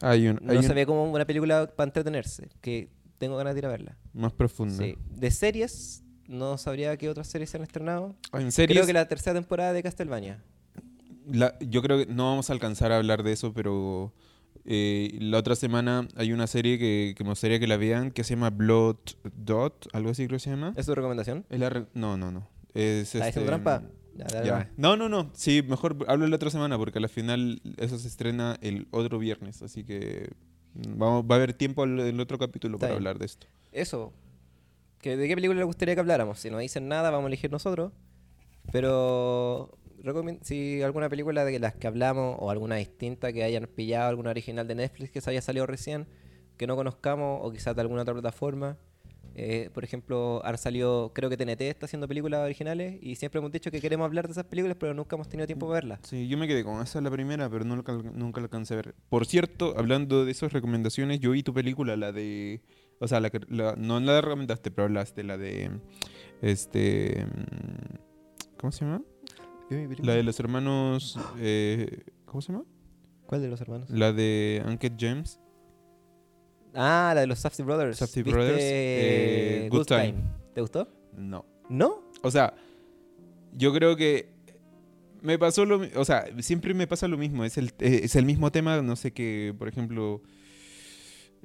Hay un, hay No un- se ve como una película para entretenerse, que tengo ganas de ir a verla. más profundo. Sí. De series, no sabría qué otras series se han estrenado. En series, Creo que la tercera temporada de Castlevania. la- yo creo que no vamos a alcanzar a hablar de eso, pero eh, la otra semana hay una serie que, que me gustaría que la vean que se llama Blood Dot, algo así creo que se llama. ¿Es tu recomendación? Es la re- no, no, no. Es, ¿Estás haciendo este, trampa? Dale Ya. No, no, no. Sí, mejor hablo la otra semana porque al final eso se estrena el otro viernes. Así que mm, vamos, va a haber tiempo en el otro capítulo Está para bien. hablar de esto. Eso. Que ¿De qué película le gustaría que habláramos? Si no dicen nada, vamos a elegir nosotros. Pero si alguna película de las que hablamos o alguna distinta que hayan pillado, alguna original de Netflix que se haya salido recién, que no conozcamos o quizás de alguna otra plataforma. Eh, por ejemplo, han salido, creo que TNT está haciendo películas originales y siempre hemos dicho que queremos hablar de esas películas, pero nunca hemos tenido tiempo de verlas. Sí, yo me quedé con esa la primera, pero cal- nunca la alcancé a ver. Por cierto, hablando de esas recomendaciones, yo vi tu película, la de... O sea, la que, la- no la recomendaste, pero hablaste, la de... Este... mm, ¿Cómo se llama? La de los hermanos... eh, ¿Cómo se llama? ¿Cuál de los hermanos? La de Uncut James. Ah, la de los Safdie Brothers. ¿Viste Brothers, eh, Good Time. ¿Te gustó? No. ¿No? O sea, yo creo que me pasó lo o sea, siempre me pasa lo mismo, es el, es el mismo tema, no sé que, por ejemplo,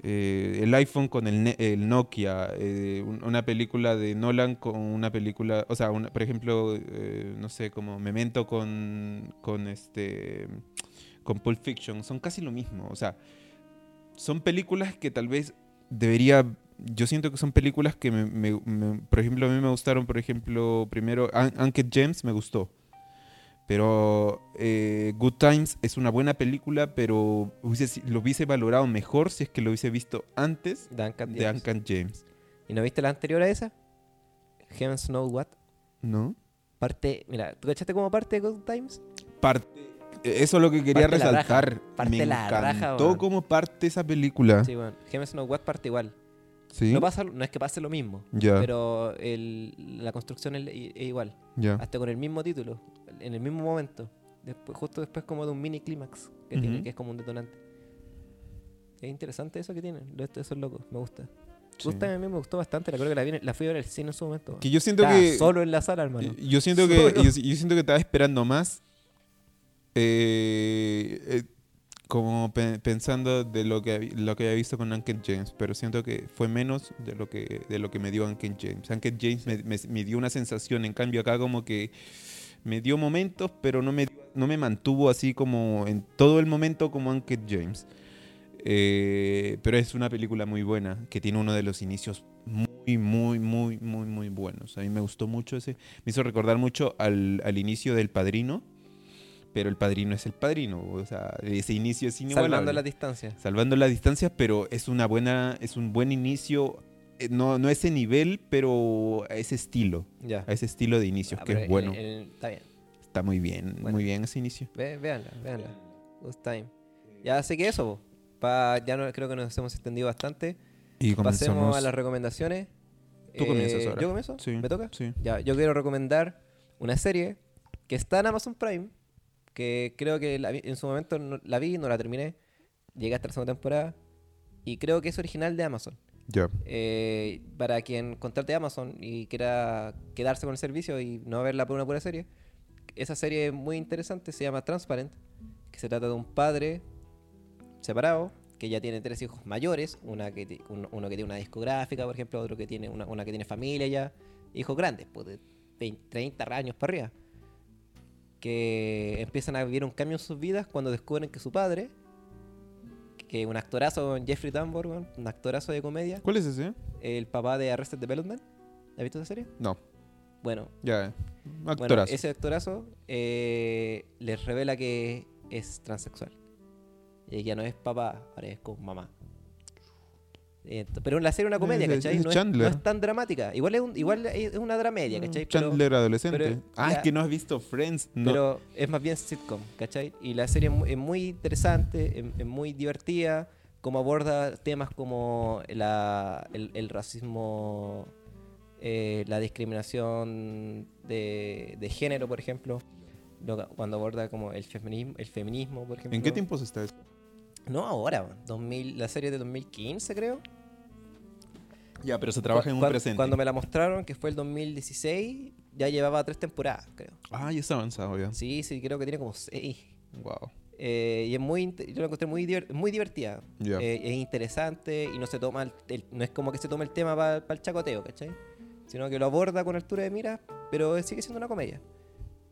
eh, el iPhone con el, el Nokia, eh, un- una película de Nolan con una película, o sea, una- por ejemplo, eh, no sé, como Memento con, con este, con Pulp Fiction, son casi lo mismo, o sea, son películas que tal vez debería yo siento que son películas que me, me- me- por ejemplo a mí me gustaron por ejemplo primero Un- Uncut James me gustó pero eh, Good Times es una buena película pero hubiese lo hubiese valorado mejor si es que lo hubiese visto antes Duncan de James. Uncut James ¿Y no viste la anterior a esa? Heaven's Know What. ¿no? Parte, mira, ¿tú cachaste como parte de Good Times? parte eso es lo que quería Parte la raja, resaltar parte me la raja, encantó weón. como parte esa película Sí, bueno. Know What parte igual. sí No, pasa, no es que pase lo mismo, ya pero el- la construcción es, es igual. ya Hasta con el mismo título, en el mismo momento. Después, justo después como de un mini clímax que tiene, que es como un detonante. Es interesante eso que tienen, lo- eso es loco, me gusta. Sí. Gusta, a mí me gustó bastante, la creo que la, vi la fui a ver al cine en su momento. que yo siento Estaba que solo en la sala, hermano. Yo siento que yo, yo siento que estaba esperando más eh, eh, como pe- pensando de lo que lo que había visto con Uncle James, pero siento que fue menos de lo que de lo que me dio Uncle James. Uncle James me, me- dio una sensación, en cambio acá como que me dio momentos, pero no me no me mantuvo así como en todo el momento como Uncle James. Eh, pero es una película muy buena, que tiene uno de los inicios muy, muy, muy, muy, muy buenos. A mí me gustó mucho ese. Me hizo recordar mucho al, al inicio del Padrino, pero el Padrino es el Padrino. O sea, ese inicio es inigualable. Salvando las distancias. Salvando las distancias, pero es una buena, es un buen inicio. Eh, No, no ese nivel, pero a ese estilo. Ya. A ese estilo de inicio, Ah, que es el- bueno. el- está bien. Está muy bien, Bueno. muy bien ese inicio. Ve, véanla, véanla. Good time. Ya sé que eso. Pa, ya no, creo que nos hemos extendido bastante. Y Pasemos comenzamos. a las recomendaciones. Tú comienzas ahora. ¿Yo comienzo? Sí, ¿Me toca? sí. Ya, yo quiero recomendar una serie que está en Amazon Prime, que creo que la vi- en su momento no- la vi, no la terminé. Llegué hasta la segunda temporada y creo que es original de Amazon. Ya. Eh, para quien contrate Amazon y quiera quedarse con el servicio y no verla por una pura serie, esa serie es muy interesante, se llama Transparent, que se trata de un padre separado que ya tiene tres hijos mayores, una que uno, uno que tiene una discográfica, por ejemplo, otro que tiene una, una que tiene familia ya, hijos grandes, pues de 20, 30 años para arriba, que empiezan a vivir un cambio en sus vidas cuando descubren que su padre, que un actorazo, Jeffrey Tambor, un actorazo de comedia, ¿Cuál es ese? el papá de Arrested Development. ¿Has visto esa serie? No. Bueno, Ya. bueno Actorazo. ese actorazo eh, les revela que es transexual. Y ya no es papá, ahora es como mamá. Pero la serie es una comedia, ¿cachai? es No es, no es tan dramática. Igual es, un- igual es una dramedia, ¿cachai? Pero, Chandler adolescente. pero- ah, ya. es que no has visto Friends. No. pero es más bien sitcom, ¿cachai? Y la serie es mu- es muy interesante, es, es muy divertida, cómo aborda temas como la, el, el racismo, eh, la discriminación de, de género, por ejemplo. Cuando aborda como el feminismo, el feminismo, por ejemplo. ¿En qué tiempos está eso? No, ahora, weón. 2000, la serie de 2015, creo. Ya, pero se trabaja en un presente. Cuando me la mostraron, que fue el 2016, ya llevaba tres temporadas, creo. Ah, ya está avanzado ya. Sí, sí, creo que tiene como seis. Wow. Eh, y es muy, yo la encontré muy, diver- muy divertida. Ya. Eh, es interesante y no se toma el, el- no es como que se tome el tema para el chacoteo, ¿cachai? Sino que lo aborda con altura de mira, pero sigue siendo una comedia.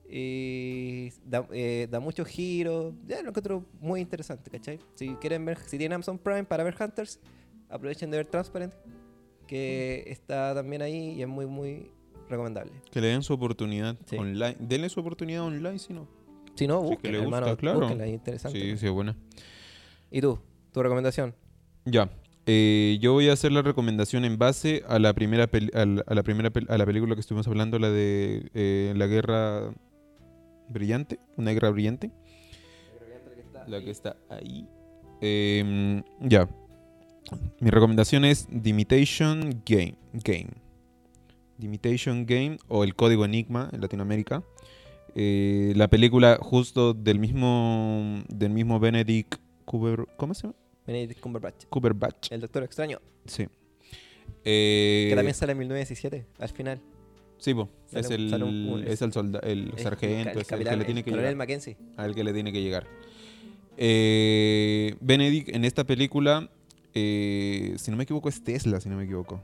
Y da, eh, da muchos giros. Ya lo encuentro muy interesante, ¿cachai? Si quieren ver, si tienen Amazon Prime para ver Hunters, aprovechen de ver Transparent, que está también ahí y es muy, muy recomendable. Que le den su oportunidad Sí. online. Denle su oportunidad online, si no. Si no, que gusta, hermano, claro. búsquenla, es interesante. Sí, sí, es buena. ¿Y tú? ¿Tu recomendación? Ya. Eh, yo voy a hacer la recomendación en base a la primera peli- a la, a la primera a la película que estuvimos hablando, la de eh, la guerra brillante, una guerra brillante, la que está ahí. Em, ya. Mi recomendación es The Imitation Game, Game. The Imitation Game o El Código Enigma en Latinoamérica. Eh, la película justo del mismo del mismo Benedict Cumber, ¿cómo se llama? Benedict Cumberbatch. Cumberbatch. El Doctor Extraño. Sí. Eh, Que también sale en 1917, al final. Sí, po, sale es el, sale un- un- es el, solda- el Es sargento, el es el que le tiene que llegar. Mackenzie. Al que le tiene que llegar. Eh, Benedict en esta película, eh, si no me equivoco, es Tesla, si no me equivoco.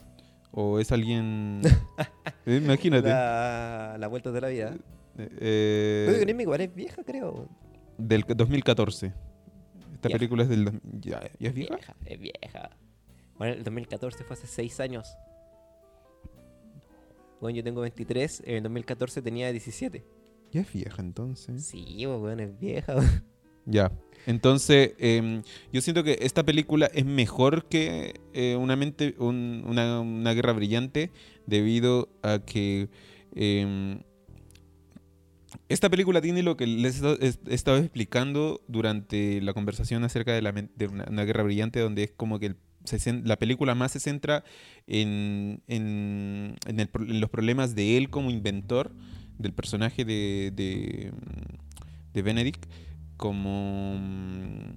O es alguien... Eh, Imagínate. La, la vuelta de la vida. Eh, Código Enigma igual es vieja, creo. del 2014. Esta Vieja. película es del... dos- ¿Ya, ya es vieja? es vieja. Bueno, el 2014 fue hace 6 años. Bueno, yo tengo 23, en el 2014 tenía 17. Ya es vieja entonces. Sí, bueno, es vieja. Ya. Entonces, em, yo siento que esta película es mejor que eh, una, mente, un- una, guerra brillante debido a que em, esta película tiene lo que les he estado- explicando durante la conversación acerca de, una, guerra brillante, donde es como que la película más se centra en, en los problemas de él como inventor, del personaje de, de, de Benedict como mm,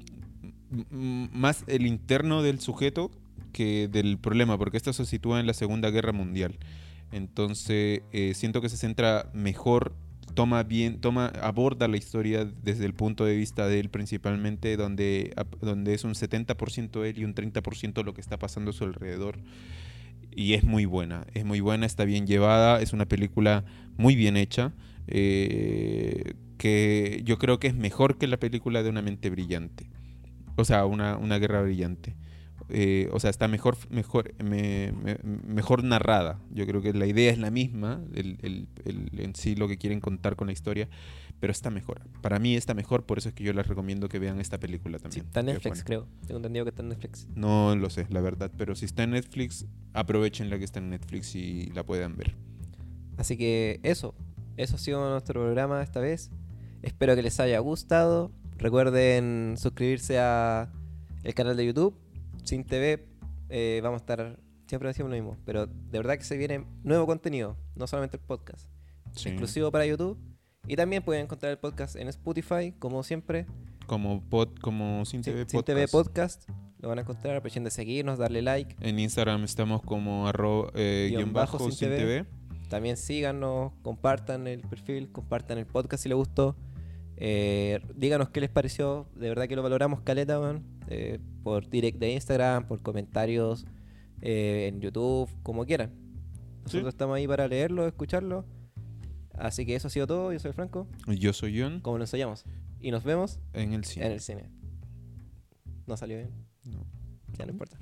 m- más el interno del sujeto que del problema, porque esto se sitúa en la Segunda Guerra Mundial. Entonces, eh, siento que se centra mejor, toma bien, toma, aborda la historia desde el punto de vista de él principalmente, donde, donde es un 70% él y un 30% lo que está pasando a su alrededor. Y es muy buena, es muy buena, está bien llevada, es una película muy bien hecha, eh, que yo creo que es mejor que la película de Una mente brillante. O sea, una, una guerra brillante. Eh, o sea, está mejor, mejor, me- me- mejor narrada. Yo creo que la idea es la misma, el, el- el- en sí lo que quieren contar con la historia, pero está mejor. Para mí está mejor, por eso es que yo les recomiendo que vean esta película Sí, también. está en Netflix, creo. Tengo entendido que está en Netflix. No lo sé, la verdad, pero si está en Netflix, aprovechen la que está en Netflix y la puedan ver. Así que eso, eso ha sido nuestro programa esta vez. Espero que les haya gustado. Recuerden suscribirse a el canal de YouTube, Sin TV. Eh, vamos a estar, siempre decimos lo mismo, pero de verdad que se viene nuevo contenido, no solamente el podcast, Sí. exclusivo para YouTube. Y también pueden encontrar el podcast en Spotify, como siempre. Como, pod, como Sin TV Sin TV Podcast. Podcast. Lo van a encontrar, aprovechen de seguirnos, darle like. En Instagram estamos como arroba, eh, Guión guion bajo sin sin TV. TV. También síganos, compartan el perfil, compartan el podcast si les gustó. Eh, díganos qué les pareció. De verdad que lo valoramos, Caleta, weón. Eh, por direct de Instagram, por comentarios eh, en YouTube, como quieran. Nosotros Sí. estamos ahí para leerlo, escucharlo. Así que eso ha sido todo. Yo soy Franco, Yo soy John como nos ensayamos. Y nos vemos en el cine. en el cine. No salió bien, No. ya no importa.